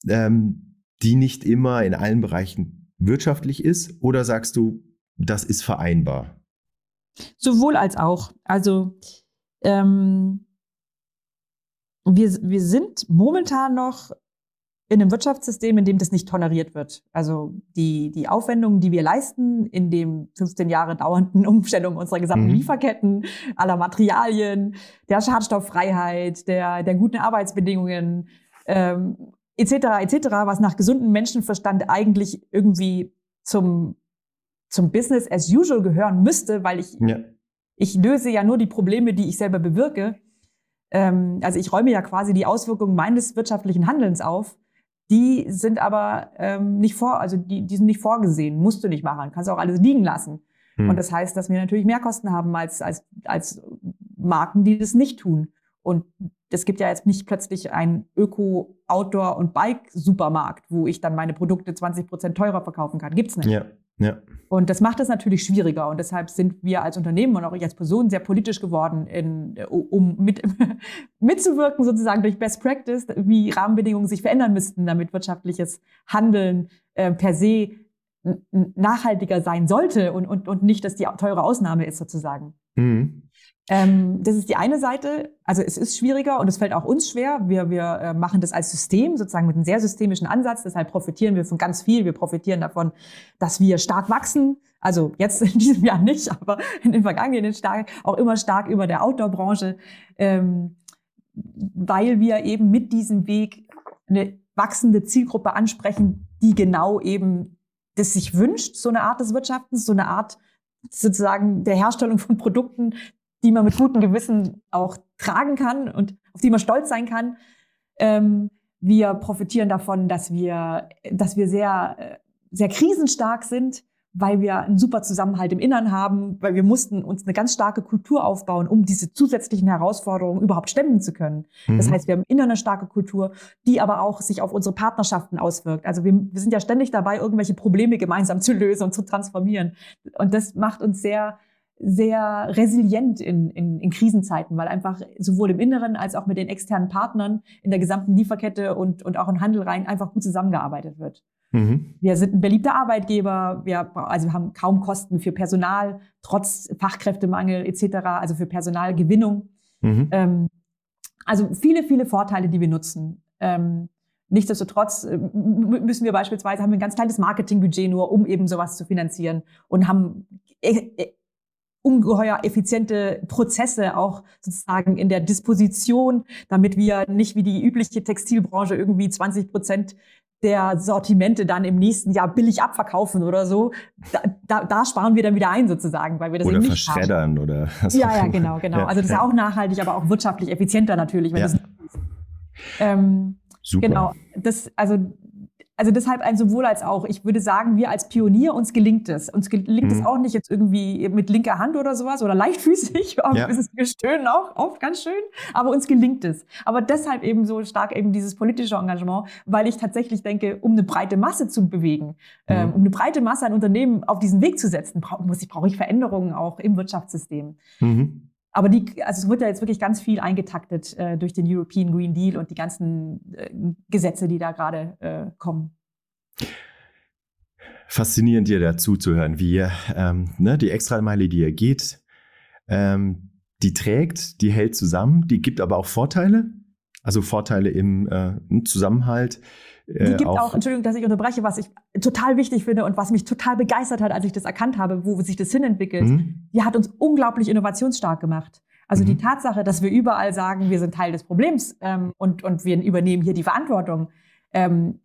ähm, die nicht immer in allen Bereichen wirtschaftlich ist? Oder sagst du, das ist vereinbar? Sowohl als auch. Also ähm, wir, wir sind momentan noch in einem Wirtschaftssystem, in dem das nicht toleriert wird. Also die, die Aufwendungen, die wir leisten in dem 15 Jahre dauernden Umstellung unserer gesamten mhm. Lieferketten, aller Materialien, der Schadstofffreiheit, der, der guten Arbeitsbedingungen, ähm, etc., etc., was nach gesundem Menschenverstand eigentlich irgendwie zum, zum Business as usual gehören müsste, weil ich, ja. ich löse ja nur die Probleme, die ich selber bewirke. Ähm, also ich räume ja quasi die Auswirkungen meines wirtschaftlichen Handelns auf die sind aber ähm, nicht vor, also die, die sind nicht vorgesehen, musst du nicht machen, kannst auch alles liegen lassen. Hm. Und das heißt, dass wir natürlich mehr Kosten haben als, als, als Marken, die das nicht tun. Und es gibt ja jetzt nicht plötzlich einen Öko, Outdoor und Bike-Supermarkt, wo ich dann meine Produkte 20 Prozent teurer verkaufen kann. Gibt's nicht. Ja. Ja. Und das macht es natürlich schwieriger. Und deshalb sind wir als Unternehmen und auch ich als Person sehr politisch geworden, in, um mit, mitzuwirken, sozusagen durch Best Practice, wie Rahmenbedingungen sich verändern müssten, damit wirtschaftliches Handeln äh, per se nachhaltiger sein sollte und, und, und nicht, dass die teure Ausnahme ist, sozusagen. Mhm. Ähm, das ist die eine Seite. Also es ist schwieriger und es fällt auch uns schwer. Wir, wir äh, machen das als System, sozusagen mit einem sehr systemischen Ansatz. Deshalb profitieren wir von ganz viel. Wir profitieren davon, dass wir stark wachsen. Also jetzt in diesem Jahr nicht, aber in den vergangenen stark, auch immer stark über der Outdoor-Branche, ähm, weil wir eben mit diesem Weg eine wachsende Zielgruppe ansprechen, die genau eben das sich wünscht, so eine Art des Wirtschaftens, so eine Art sozusagen der Herstellung von Produkten, die man mit gutem Gewissen auch tragen kann und auf die man stolz sein kann. Ähm, wir profitieren davon, dass wir, dass wir sehr, äh, sehr krisenstark sind, weil wir einen super Zusammenhalt im Innern haben, weil wir mussten uns eine ganz starke Kultur aufbauen, um diese zusätzlichen Herausforderungen überhaupt stemmen zu können. Mhm. Das heißt, wir haben innen eine starke Kultur, die aber auch sich auf unsere Partnerschaften auswirkt. Also wir, wir sind ja ständig dabei, irgendwelche Probleme gemeinsam zu lösen und zu transformieren. Und das macht uns sehr, sehr resilient in, in, in Krisenzeiten, weil einfach sowohl im Inneren als auch mit den externen Partnern in der gesamten Lieferkette und, und auch im Handel rein einfach gut zusammengearbeitet wird. Mhm. Wir sind ein beliebter Arbeitgeber, wir, also wir haben kaum Kosten für Personal, trotz Fachkräftemangel etc., also für Personalgewinnung. Mhm. Ähm, also viele, viele Vorteile, die wir nutzen. Ähm, Nichtsdestotrotz äh, müssen wir beispielsweise, haben wir ein ganz kleines Marketingbudget nur, um eben sowas zu finanzieren und haben e, e, ungeheuer effiziente Prozesse auch sozusagen in der Disposition, damit wir nicht wie die übliche Textilbranche irgendwie 20 Prozent der Sortimente dann im nächsten Jahr billig abverkaufen oder so. Da, da, da sparen wir dann wieder ein sozusagen, weil wir das oder eben nicht verschreddern haben. oder was Ja, ja, genau, genau. Ja, also das ist ja auch nachhaltig, aber auch wirtschaftlich effizienter natürlich, wenn ja. das ähm, Super. Genau. Das, also also deshalb ein sowohl als auch. Ich würde sagen, wir als Pionier, uns gelingt es. Uns gelingt es mhm. auch nicht jetzt irgendwie mit linker Hand oder sowas oder leichtfüßig. Ja. Wir stöhnen auch oft ganz schön, aber uns gelingt es. Aber deshalb eben so stark eben dieses politische Engagement, weil ich tatsächlich denke, um eine breite Masse zu bewegen, mhm. ähm, um eine breite Masse an Unternehmen auf diesen Weg zu setzen, brauche muss ich, brauche ich Veränderungen auch im Wirtschaftssystem. Mhm. Aber die, also es wird ja jetzt wirklich ganz viel eingetaktet äh, durch den European Green Deal und die ganzen äh, Gesetze, die da gerade äh, kommen. Faszinierend, dir dazu zu hören, wie ähm, ne, die Extrameile, die ihr geht, ähm, die trägt, die hält zusammen, die gibt aber auch Vorteile, also Vorteile im, äh, im Zusammenhalt, die gibt auch, auch, Entschuldigung, dass ich unterbreche, was ich total wichtig finde und was mich total begeistert hat, als ich das erkannt habe, wo sich das hinentwickelt. Mhm. Die hat uns unglaublich innovationsstark gemacht. Also mhm. die Tatsache, dass wir überall sagen, wir sind Teil des Problems ähm, und, und wir übernehmen hier die Verantwortung, ähm,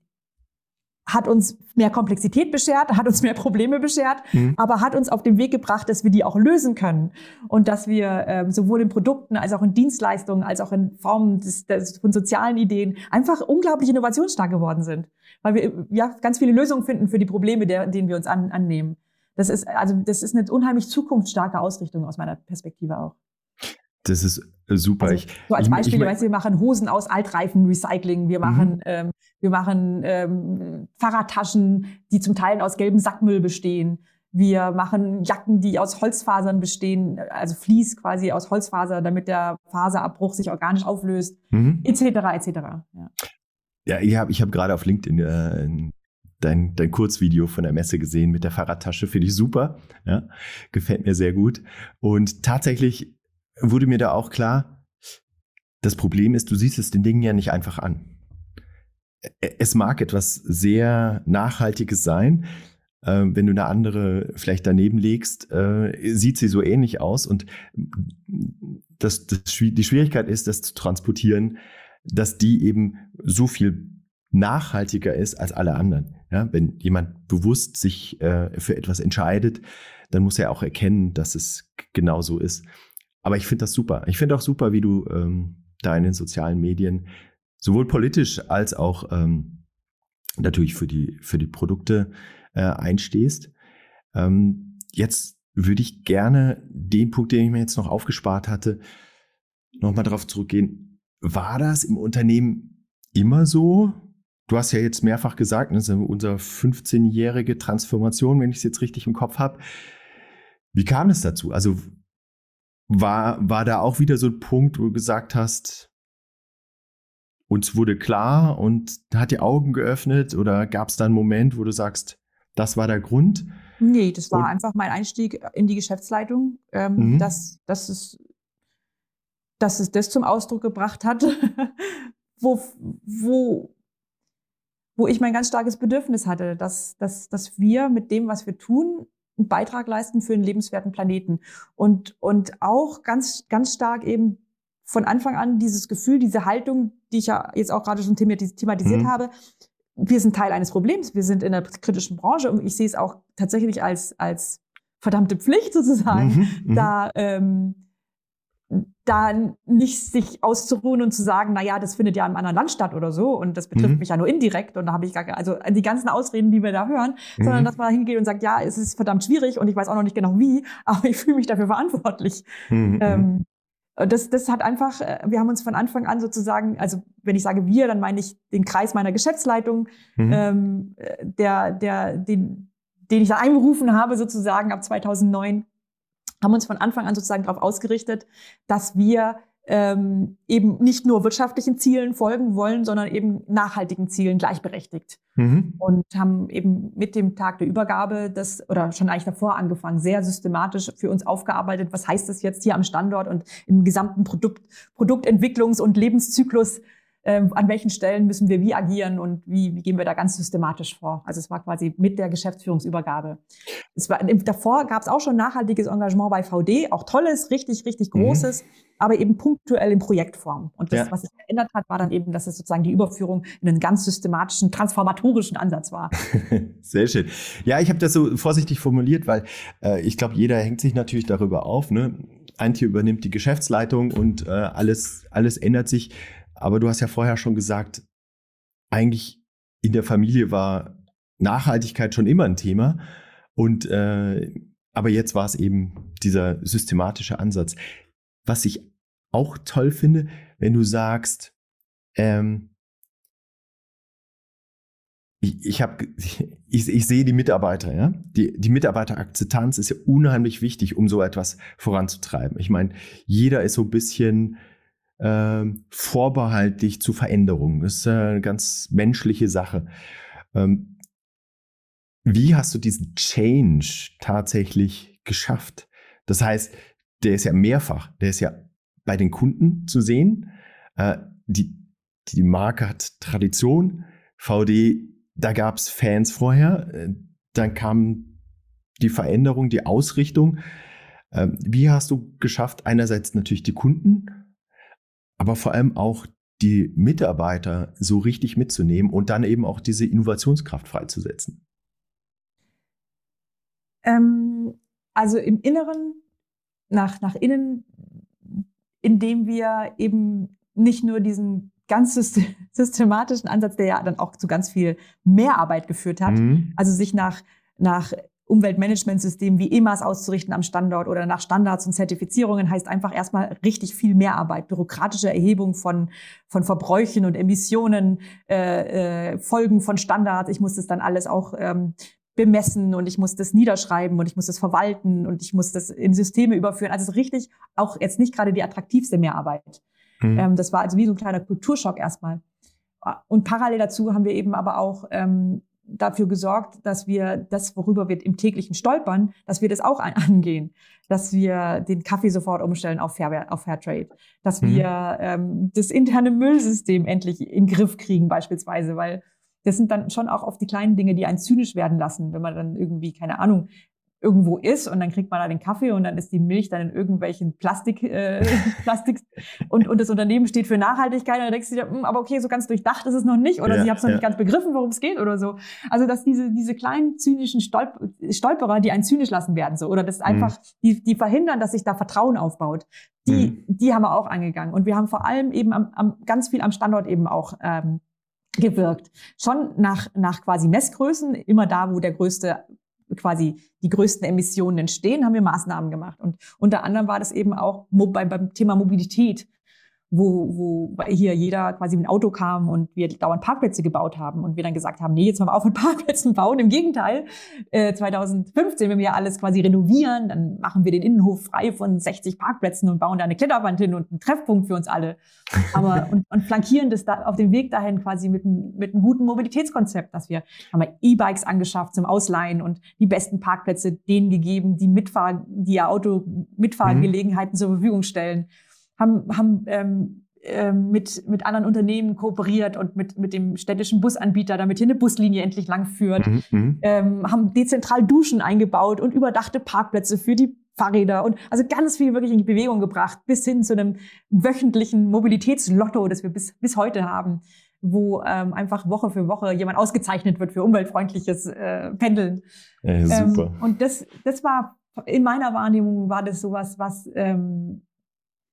hat uns mehr Komplexität beschert, hat uns mehr Probleme beschert, mhm. aber hat uns auf den Weg gebracht, dass wir die auch lösen können und dass wir ähm, sowohl in Produkten als auch in Dienstleistungen als auch in Formen des, des, von sozialen Ideen einfach unglaublich innovationsstark geworden sind, weil wir ja ganz viele Lösungen finden für die Probleme, der, denen wir uns an, annehmen. Das ist also das ist eine unheimlich zukunftsstarke Ausrichtung aus meiner Perspektive auch. Das ist super. Also, so als Beispiel, ich, ich, weißt, wir machen Hosen aus Altreifen Recycling, wir machen, mhm. ähm, wir machen ähm, Fahrradtaschen, die zum Teil aus gelbem Sackmüll bestehen. Wir machen Jacken, die aus Holzfasern bestehen, also Vlies quasi aus Holzfaser, damit der Faserabbruch sich organisch auflöst, mhm. etc. etc. Ja, ja ich habe ich hab gerade auf LinkedIn äh, dein, dein Kurzvideo von der Messe gesehen mit der Fahrradtasche, finde ich super. Ja, gefällt mir sehr gut. Und tatsächlich wurde mir da auch klar, das Problem ist, du siehst es den Dingen ja nicht einfach an. Es mag etwas sehr Nachhaltiges sein. Ähm, wenn du eine andere vielleicht daneben legst, äh, sieht sie so ähnlich aus. Und das, das, die Schwierigkeit ist, das zu transportieren, dass die eben so viel nachhaltiger ist als alle anderen. Ja, wenn jemand bewusst sich äh, für etwas entscheidet, dann muss er auch erkennen, dass es genau so ist. Aber ich finde das super. Ich finde auch super, wie du ähm, da in den sozialen Medien sowohl politisch als auch ähm, natürlich für die, für die Produkte äh, einstehst. Ähm, jetzt würde ich gerne den Punkt, den ich mir jetzt noch aufgespart hatte, nochmal darauf zurückgehen. War das im Unternehmen immer so? Du hast ja jetzt mehrfach gesagt, das ist unsere 15-jährige Transformation, wenn ich es jetzt richtig im Kopf habe. Wie kam es dazu? Also war, war da auch wieder so ein Punkt, wo du gesagt hast, uns wurde klar und hat die Augen geöffnet oder gab es da einen Moment, wo du sagst, das war der Grund? Nee, das war und, einfach mein Einstieg in die Geschäftsleitung, ähm, mhm. dass, dass, es, dass es das zum Ausdruck gebracht hat, wo, wo, wo ich mein ganz starkes Bedürfnis hatte, dass, dass, dass wir mit dem, was wir tun, einen Beitrag leisten für einen lebenswerten Planeten. Und, und auch ganz, ganz stark eben von Anfang an dieses Gefühl, diese Haltung, die ich ja jetzt auch gerade schon thematisiert mhm. habe, wir sind Teil eines Problems, wir sind in einer kritischen Branche und ich sehe es auch tatsächlich als, als verdammte Pflicht sozusagen, mhm, mhm. da ähm, da nicht sich auszuruhen und zu sagen, na ja, das findet ja im anderen Land statt oder so und das betrifft mhm. mich ja nur indirekt und da habe ich gar also die ganzen Ausreden, die wir da hören, mhm. sondern dass man hingeht und sagt, ja, es ist verdammt schwierig und ich weiß auch noch nicht genau wie, aber ich fühle mich dafür verantwortlich. Mhm. Ähm, das, das hat einfach, äh, wir haben uns von Anfang an sozusagen, also wenn ich sage wir, dann meine ich den Kreis meiner Geschäftsleitung, mhm. ähm, der, der, den, den ich da einberufen habe sozusagen ab 2009 haben uns von Anfang an sozusagen darauf ausgerichtet, dass wir ähm, eben nicht nur wirtschaftlichen Zielen folgen wollen, sondern eben nachhaltigen Zielen gleichberechtigt. Mhm. Und haben eben mit dem Tag der Übergabe das, oder schon eigentlich davor angefangen, sehr systematisch für uns aufgearbeitet, was heißt das jetzt hier am Standort und im gesamten Produkt, Produktentwicklungs- und Lebenszyklus an welchen Stellen müssen wir wie agieren und wie, wie gehen wir da ganz systematisch vor. Also es war quasi mit der Geschäftsführungsübergabe. Es war, davor gab es auch schon nachhaltiges Engagement bei VD, auch tolles, richtig, richtig mhm. großes, mhm. aber eben punktuell in Projektform. Und das, ja. was sich verändert hat, war dann eben, dass es sozusagen die Überführung in einen ganz systematischen, transformatorischen Ansatz war. Sehr schön. Ja, ich habe das so vorsichtig formuliert, weil äh, ich glaube, jeder hängt sich natürlich darüber auf. Ne? Antje übernimmt die Geschäftsleitung und äh, alles, alles ändert sich. Aber du hast ja vorher schon gesagt, eigentlich in der Familie war Nachhaltigkeit schon immer ein Thema. Und äh, aber jetzt war es eben dieser systematische Ansatz. Was ich auch toll finde, wenn du sagst, ähm, ich, ich, hab, ich, ich sehe die Mitarbeiter, ja. Die, die Mitarbeiterakzeptanz ist ja unheimlich wichtig, um so etwas voranzutreiben. Ich meine, jeder ist so ein bisschen äh, vorbehaltlich zu Veränderungen. Das ist eine ganz menschliche Sache. Ähm, wie hast du diesen Change tatsächlich geschafft? Das heißt, der ist ja mehrfach, der ist ja bei den Kunden zu sehen. Äh, die, die Marke hat Tradition, VD, da gab es Fans vorher, äh, dann kam die Veränderung, die Ausrichtung. Ähm, wie hast du geschafft, einerseits natürlich die Kunden, aber vor allem auch die Mitarbeiter so richtig mitzunehmen und dann eben auch diese Innovationskraft freizusetzen? Ähm, also im Inneren, nach, nach innen, indem wir eben nicht nur diesen ganz systematischen Ansatz, der ja dann auch zu ganz viel Mehrarbeit geführt hat, mhm. also sich nach, nach Umweltmanagementsystemen wie EMAS auszurichten am Standort oder nach Standards und Zertifizierungen heißt einfach erstmal richtig viel Mehrarbeit, bürokratische Erhebung von, von Verbräuchen und Emissionen, äh, äh, Folgen von Standards. Ich muss das dann alles auch ähm, bemessen und ich muss das niederschreiben und ich muss das verwalten und ich muss das in Systeme überführen. Also richtig auch jetzt nicht gerade die attraktivste Mehrarbeit. Mhm. Ähm, das war also wie so ein kleiner Kulturschock erstmal. Und parallel dazu haben wir eben aber auch ähm, dafür gesorgt, dass wir das, worüber wir im täglichen stolpern, dass wir das auch angehen, dass wir den Kaffee sofort umstellen auf, Fair, auf Fairtrade, dass mhm. wir ähm, das interne Müllsystem endlich in den Griff kriegen beispielsweise, weil das sind dann schon auch oft die kleinen Dinge, die einen zynisch werden lassen, wenn man dann irgendwie, keine Ahnung, irgendwo ist und dann kriegt man da den Kaffee und dann ist die Milch dann in irgendwelchen Plastik, äh, Plastik und, und das Unternehmen steht für Nachhaltigkeit und dann denkst du dir, hm, aber okay, so ganz durchdacht ist es noch nicht oder ja, sie haben es noch ja. nicht ganz begriffen, worum es geht oder so. Also dass diese, diese kleinen zynischen Stolp Stolperer, die einen zynisch lassen werden so oder das einfach, mhm. die, die verhindern, dass sich da Vertrauen aufbaut, die, mhm. die haben wir auch angegangen und wir haben vor allem eben am, am, ganz viel am Standort eben auch ähm, gewirkt. Schon nach, nach quasi Messgrößen, immer da, wo der größte quasi die größten Emissionen entstehen, haben wir Maßnahmen gemacht. Und unter anderem war das eben auch beim Thema Mobilität wo, wo hier jeder quasi mit dem Auto kam und wir dauernd Parkplätze gebaut haben und wir dann gesagt haben, nee, jetzt mal auf mit Parkplätzen bauen. Im Gegenteil, äh, 2015, wenn wir alles quasi renovieren, dann machen wir den Innenhof frei von 60 Parkplätzen und bauen da eine Kletterwand hin und einen Treffpunkt für uns alle. Aber und, und flankieren das da auf dem Weg dahin quasi mit, mit einem guten Mobilitätskonzept, dass wir haben wir E-Bikes angeschafft zum Ausleihen und die besten Parkplätze denen gegeben, die Mitfahr, die ja Auto Mitfahrgelegenheiten mhm. zur Verfügung stellen haben, haben ähm, ähm, mit, mit anderen Unternehmen kooperiert und mit, mit dem städtischen Busanbieter, damit hier eine Buslinie endlich lang führt, mhm, mhm. ähm, haben dezentral Duschen eingebaut und überdachte Parkplätze für die Fahrräder und also ganz viel wirklich in die Bewegung gebracht, bis hin zu einem wöchentlichen Mobilitätslotto, das wir bis, bis heute haben, wo ähm, einfach Woche für Woche jemand ausgezeichnet wird für umweltfreundliches äh, Pendeln. Ja, super. Ähm, und das, das war in meiner Wahrnehmung war das sowas, was ähm,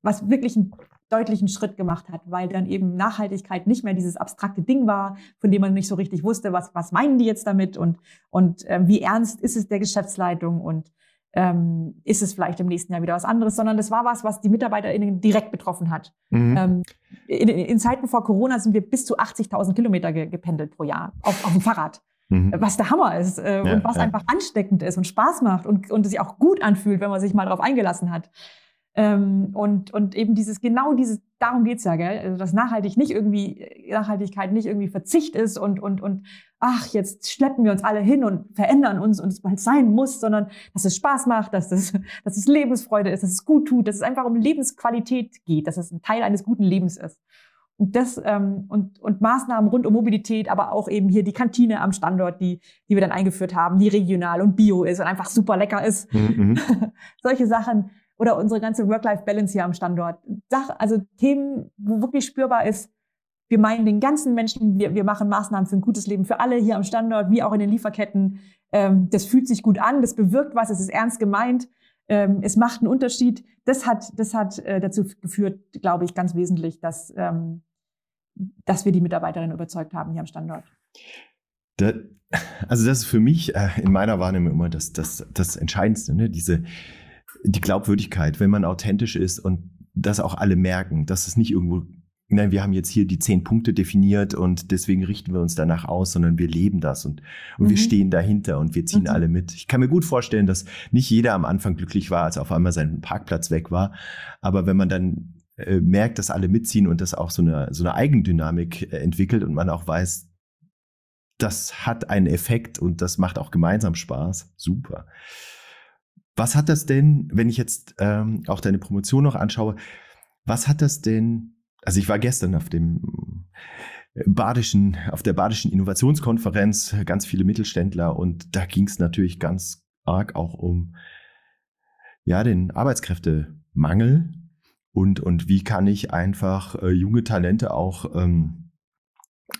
was wirklich einen deutlichen Schritt gemacht hat, weil dann eben Nachhaltigkeit nicht mehr dieses abstrakte Ding war, von dem man nicht so richtig wusste, was, was meinen die jetzt damit und, und ähm, wie ernst ist es der Geschäftsleitung und ähm, ist es vielleicht im nächsten Jahr wieder was anderes, sondern das war was, was die MitarbeiterInnen direkt betroffen hat. Mhm. Ähm, in, in, Zeiten vor Corona sind wir bis zu 80.000 Kilometer ge gependelt pro Jahr auf, auf dem Fahrrad. Mhm. Was der Hammer ist äh, ja, und was ja. einfach ansteckend ist und Spaß macht und, und sich auch gut anfühlt, wenn man sich mal darauf eingelassen hat. Ähm, und, und eben dieses, genau dieses, darum geht's ja, gell? Also, dass nachhaltig nicht irgendwie, Nachhaltigkeit nicht irgendwie Verzicht ist und, und, und, ach, jetzt schleppen wir uns alle hin und verändern uns und es bald sein muss, sondern dass es Spaß macht, dass es, dass es Lebensfreude ist, dass es gut tut, dass es einfach um Lebensqualität geht, dass es ein Teil eines guten Lebens ist. Und das ähm, und, und Maßnahmen rund um Mobilität, aber auch eben hier die Kantine am Standort, die, die wir dann eingeführt haben, die regional und bio ist und einfach super lecker ist. Mhm. Solche Sachen, oder unsere ganze Work-Life-Balance hier am Standort. Also Themen, wo wirklich spürbar ist, wir meinen den ganzen Menschen, wir, wir machen Maßnahmen für ein gutes Leben für alle hier am Standort, wie auch in den Lieferketten. Ähm, das fühlt sich gut an, das bewirkt was, es ist ernst gemeint, ähm, es macht einen Unterschied. Das hat, das hat äh, dazu geführt, glaube ich, ganz wesentlich, dass, ähm, dass wir die Mitarbeiterinnen überzeugt haben hier am Standort. Da, also das ist für mich äh, in meiner Wahrnehmung immer das, das, das Entscheidendste, ne? diese die Glaubwürdigkeit, wenn man authentisch ist und das auch alle merken, dass es nicht irgendwo, nein, wir haben jetzt hier die zehn Punkte definiert und deswegen richten wir uns danach aus, sondern wir leben das und, und mhm. wir stehen dahinter und wir ziehen mhm. alle mit. Ich kann mir gut vorstellen, dass nicht jeder am Anfang glücklich war, als auf einmal sein Parkplatz weg war. Aber wenn man dann äh, merkt, dass alle mitziehen und das auch so eine, so eine Eigendynamik äh, entwickelt und man auch weiß, das hat einen Effekt und das macht auch gemeinsam Spaß. Super. Was hat das denn, wenn ich jetzt ähm, auch deine Promotion noch anschaue, was hat das denn, also ich war gestern auf dem, Badischen, auf der Badischen Innovationskonferenz ganz viele Mittelständler und da ging es natürlich ganz arg auch um ja, den Arbeitskräftemangel und, und wie kann ich einfach äh, junge Talente auch ähm,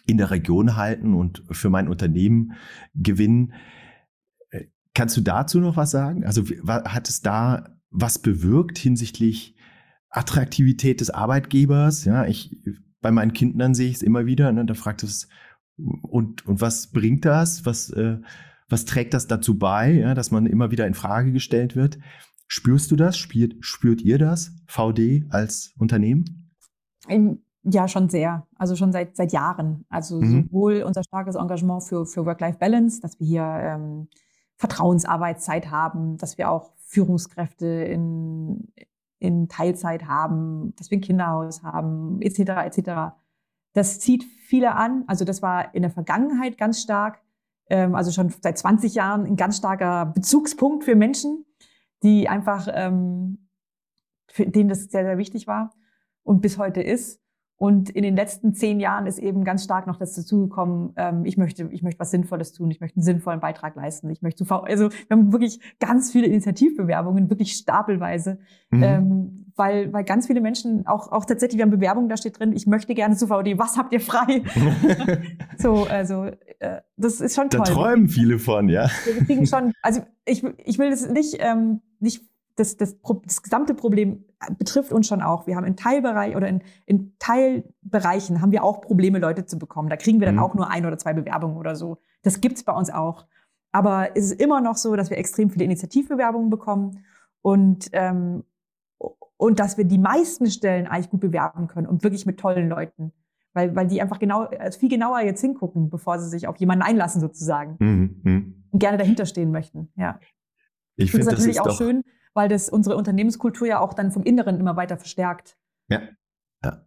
in der Region halten und für mein Unternehmen gewinnen. Kannst du dazu noch was sagen? Also hat es da was bewirkt hinsichtlich Attraktivität des Arbeitgebers? Ja, ich bei meinen Kindern sehe ich es immer wieder. Ne, da fragt es und und was bringt das? Was äh, was trägt das dazu bei, ja, dass man immer wieder in Frage gestellt wird? Spürst du das? Spürt, spürt ihr das, VD als Unternehmen? Ja, schon sehr. Also schon seit, seit Jahren. Also mhm. sowohl unser starkes Engagement für, für Work-Life-Balance, dass wir hier ähm, Vertrauensarbeitszeit haben, dass wir auch Führungskräfte in, in Teilzeit haben, dass wir ein Kinderhaus haben, etc. etc. Das zieht viele an. Also das war in der Vergangenheit ganz stark, ähm, also schon seit 20 Jahren ein ganz starker Bezugspunkt für Menschen die einfach, ähm, für denen das sehr, sehr wichtig war und bis heute ist. Und in den letzten zehn Jahren ist eben ganz stark noch das dazugekommen, ähm, ich möchte, ich möchte was Sinnvolles tun, ich möchte einen sinnvollen Beitrag leisten, ich möchte zu, also wir haben wirklich ganz viele Initiativbewerbungen, wirklich stapelweise, mhm. ähm, weil, weil ganz viele Menschen auch, auch tatsächlich, wir haben Bewerbungen, da steht drin, ich möchte gerne zu VD, was habt ihr frei? so, also, äh, das ist schon toll. Da träumen viele von, ja. Wir kriegen schon, also ich, ich will das nicht, ähm, nicht das, das, das gesamte Problem betrifft uns schon auch. Wir haben in Teilbereich oder in, in Teilbereichen haben wir auch Probleme, Leute zu bekommen. Da kriegen wir dann mhm. auch nur ein oder zwei Bewerbungen oder so. Das gibt's bei uns auch. Aber es ist immer noch so, dass wir extrem viele Initiativbewerbungen bekommen und, ähm, und dass wir die meisten Stellen eigentlich gut bewerben können und wirklich mit tollen Leuten. Weil, weil die einfach genau, also viel genauer jetzt hingucken, bevor sie sich auf jemanden einlassen, sozusagen. Mhm. mhm. Und gerne dahinter stehen möchten, ja. Ich finde das natürlich das auch schön, weil das unsere Unternehmenskultur ja auch dann vom Inneren immer weiter verstärkt. Ja. Ja.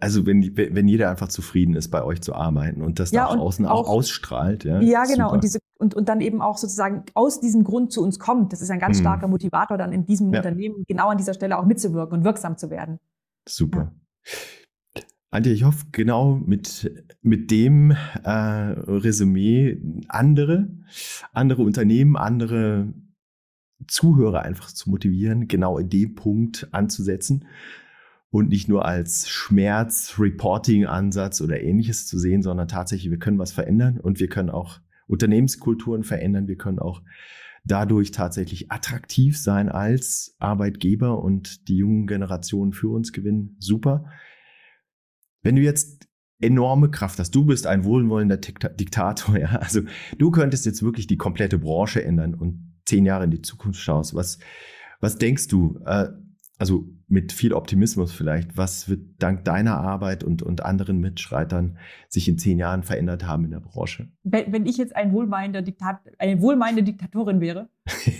Also wenn, wenn jeder einfach zufrieden ist, bei euch zu arbeiten und das ja, nach außen auch, auch, ausstrahlt. Ja, ja genau. Und, diese, und, und dann eben auch sozusagen aus diesem Grund zu uns kommt. Das ist ein ganz mhm. starker Motivator, dann in diesem ja. Unternehmen genau an dieser Stelle auch mitzuwirken und wirksam zu werden. Super. Antje, ich hoffe, genau mit, mit dem äh, Resümee andere, andere Unternehmen, andere Zuhörer einfach zu motivieren, genau in dem Punkt anzusetzen und nicht nur als Schmerz-Reporting-Ansatz oder ähnliches zu sehen, sondern tatsächlich, wir können was verändern und wir können auch Unternehmenskulturen verändern. Wir können auch dadurch tatsächlich attraktiv sein als Arbeitgeber und die jungen Generationen für uns gewinnen. Super. Wenn du jetzt enorme Kraft hast, du bist ein wohlwollender Diktator, ja, also du könntest jetzt wirklich die komplette Branche ändern und zehn Jahre in die Zukunft schaust, was, was denkst du, äh, also mit viel Optimismus vielleicht, was wird dank deiner Arbeit und, und anderen Mitschreitern sich in zehn Jahren verändert haben in der Branche? Wenn, wenn ich jetzt ein wohlmeinender Diktat, eine wohlmeinende Diktatorin wäre?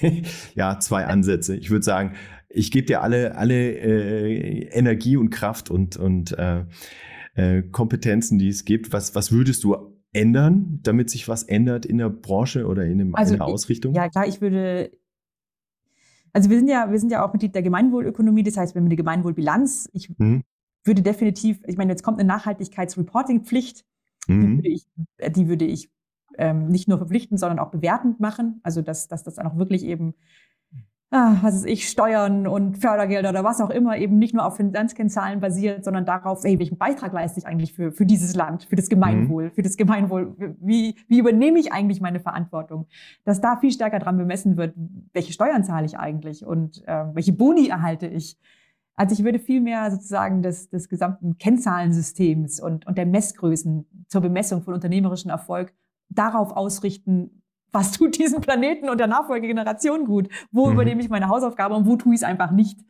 ja, zwei Ansätze. Ich würde sagen, ich gebe dir alle, alle äh, Energie und Kraft und, und äh, äh, Kompetenzen, die es gibt. Was, was würdest du ändern, damit sich was ändert in der Branche oder in, dem, also in der Ausrichtung? ja, klar, ich würde. Also wir sind ja, wir sind ja auch Mitglied der Gemeinwohlökonomie, das heißt, wir haben eine Gemeinwohlbilanz. Ich mhm. würde definitiv, ich meine, jetzt kommt eine Nachhaltigkeitsreporting-Pflicht, mhm. die würde ich, die würde ich ähm, nicht nur verpflichtend, sondern auch bewertend machen. Also dass, dass das dann auch wirklich eben ah, was ist ich, Steuern und Fördergelder oder was auch immer eben nicht nur auf Finanzkennzahlen basiert, sondern darauf, hey, welchen Beitrag leiste ich eigentlich für, für dieses Land, für das Gemeinwohl, mhm. für das Gemeinwohl, wie, wie übernehme ich eigentlich meine Verantwortung? Dass da viel stärker dran bemessen wird, welche Steuern zahle ich eigentlich und äh, welche Boni erhalte ich. Also ich würde viel mehr sozusagen des, des gesamten Kennzahlensystems und, und der Messgrößen zur Bemessung von unternehmerischem Erfolg darauf ausrichten, was tut diesem Planeten und der Nachfolgegeneration gut? Wo mhm. übernehme ich meine Hausaufgabe und wo tue ich es einfach nicht?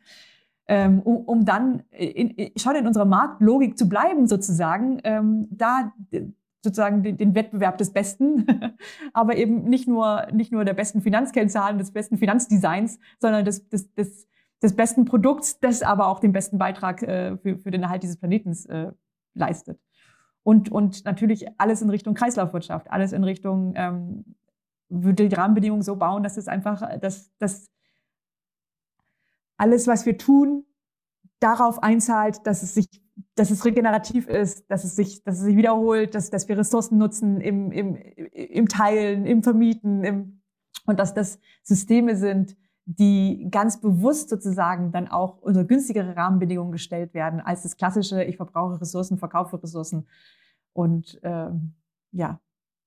Ähm, um, um, dann in, in, schon in unserer Marktlogik zu bleiben, sozusagen, ähm, da sozusagen den, den, Wettbewerb des Besten, aber eben nicht nur, nicht nur der besten Finanzkennzahlen, des besten Finanzdesigns, sondern des, des, des, des besten Produkts, das aber auch den besten Beitrag äh, für, für den Erhalt dieses Planetens äh, leistet. Und, und natürlich alles in Richtung Kreislaufwirtschaft, alles in Richtung ähm, würde die Rahmenbedingungen so bauen, dass es einfach, dass, dass alles, was wir tun, darauf einzahlt, dass es sich, dass es regenerativ ist, dass es sich, dass es sich wiederholt, dass, dass wir Ressourcen nutzen im, im, im Teilen, im Vermieten, im, und dass das Systeme sind, die ganz bewusst sozusagen dann auch unter günstigere Rahmenbedingungen gestellt werden als das klassische, ich verbrauche Ressourcen, verkaufe Ressourcen. Und ähm, ja,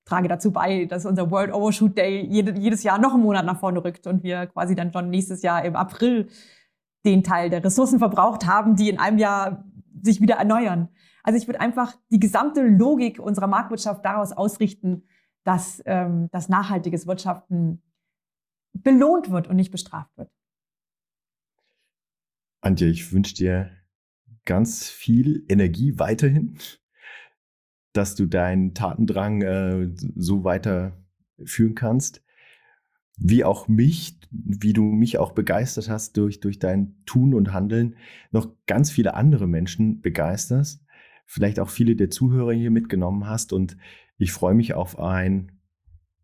trage dazu bei, dass unser World Overshoot Day jede, jedes Jahr noch einen Monat nach vorne rückt und wir quasi dann schon nächstes Jahr im April den Teil der Ressourcen verbraucht haben, die in einem Jahr sich wieder erneuern. Also ich würde einfach die gesamte Logik unserer Marktwirtschaft daraus ausrichten, dass ähm, das nachhaltiges Wirtschaften belohnt wird und nicht bestraft wird. Antje, ich wünsche dir ganz viel Energie weiterhin, dass du deinen Tatendrang äh, so weiterführen kannst, wie auch mich, wie du mich auch begeistert hast durch, durch dein Tun und Handeln, noch ganz viele andere Menschen begeisterst, vielleicht auch viele der Zuhörer hier mitgenommen hast und ich freue mich auf ein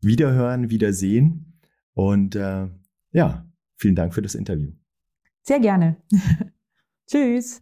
Wiederhören, Wiedersehen und äh, ja, vielen Dank für das Interview. Sehr gerne. Tschüss.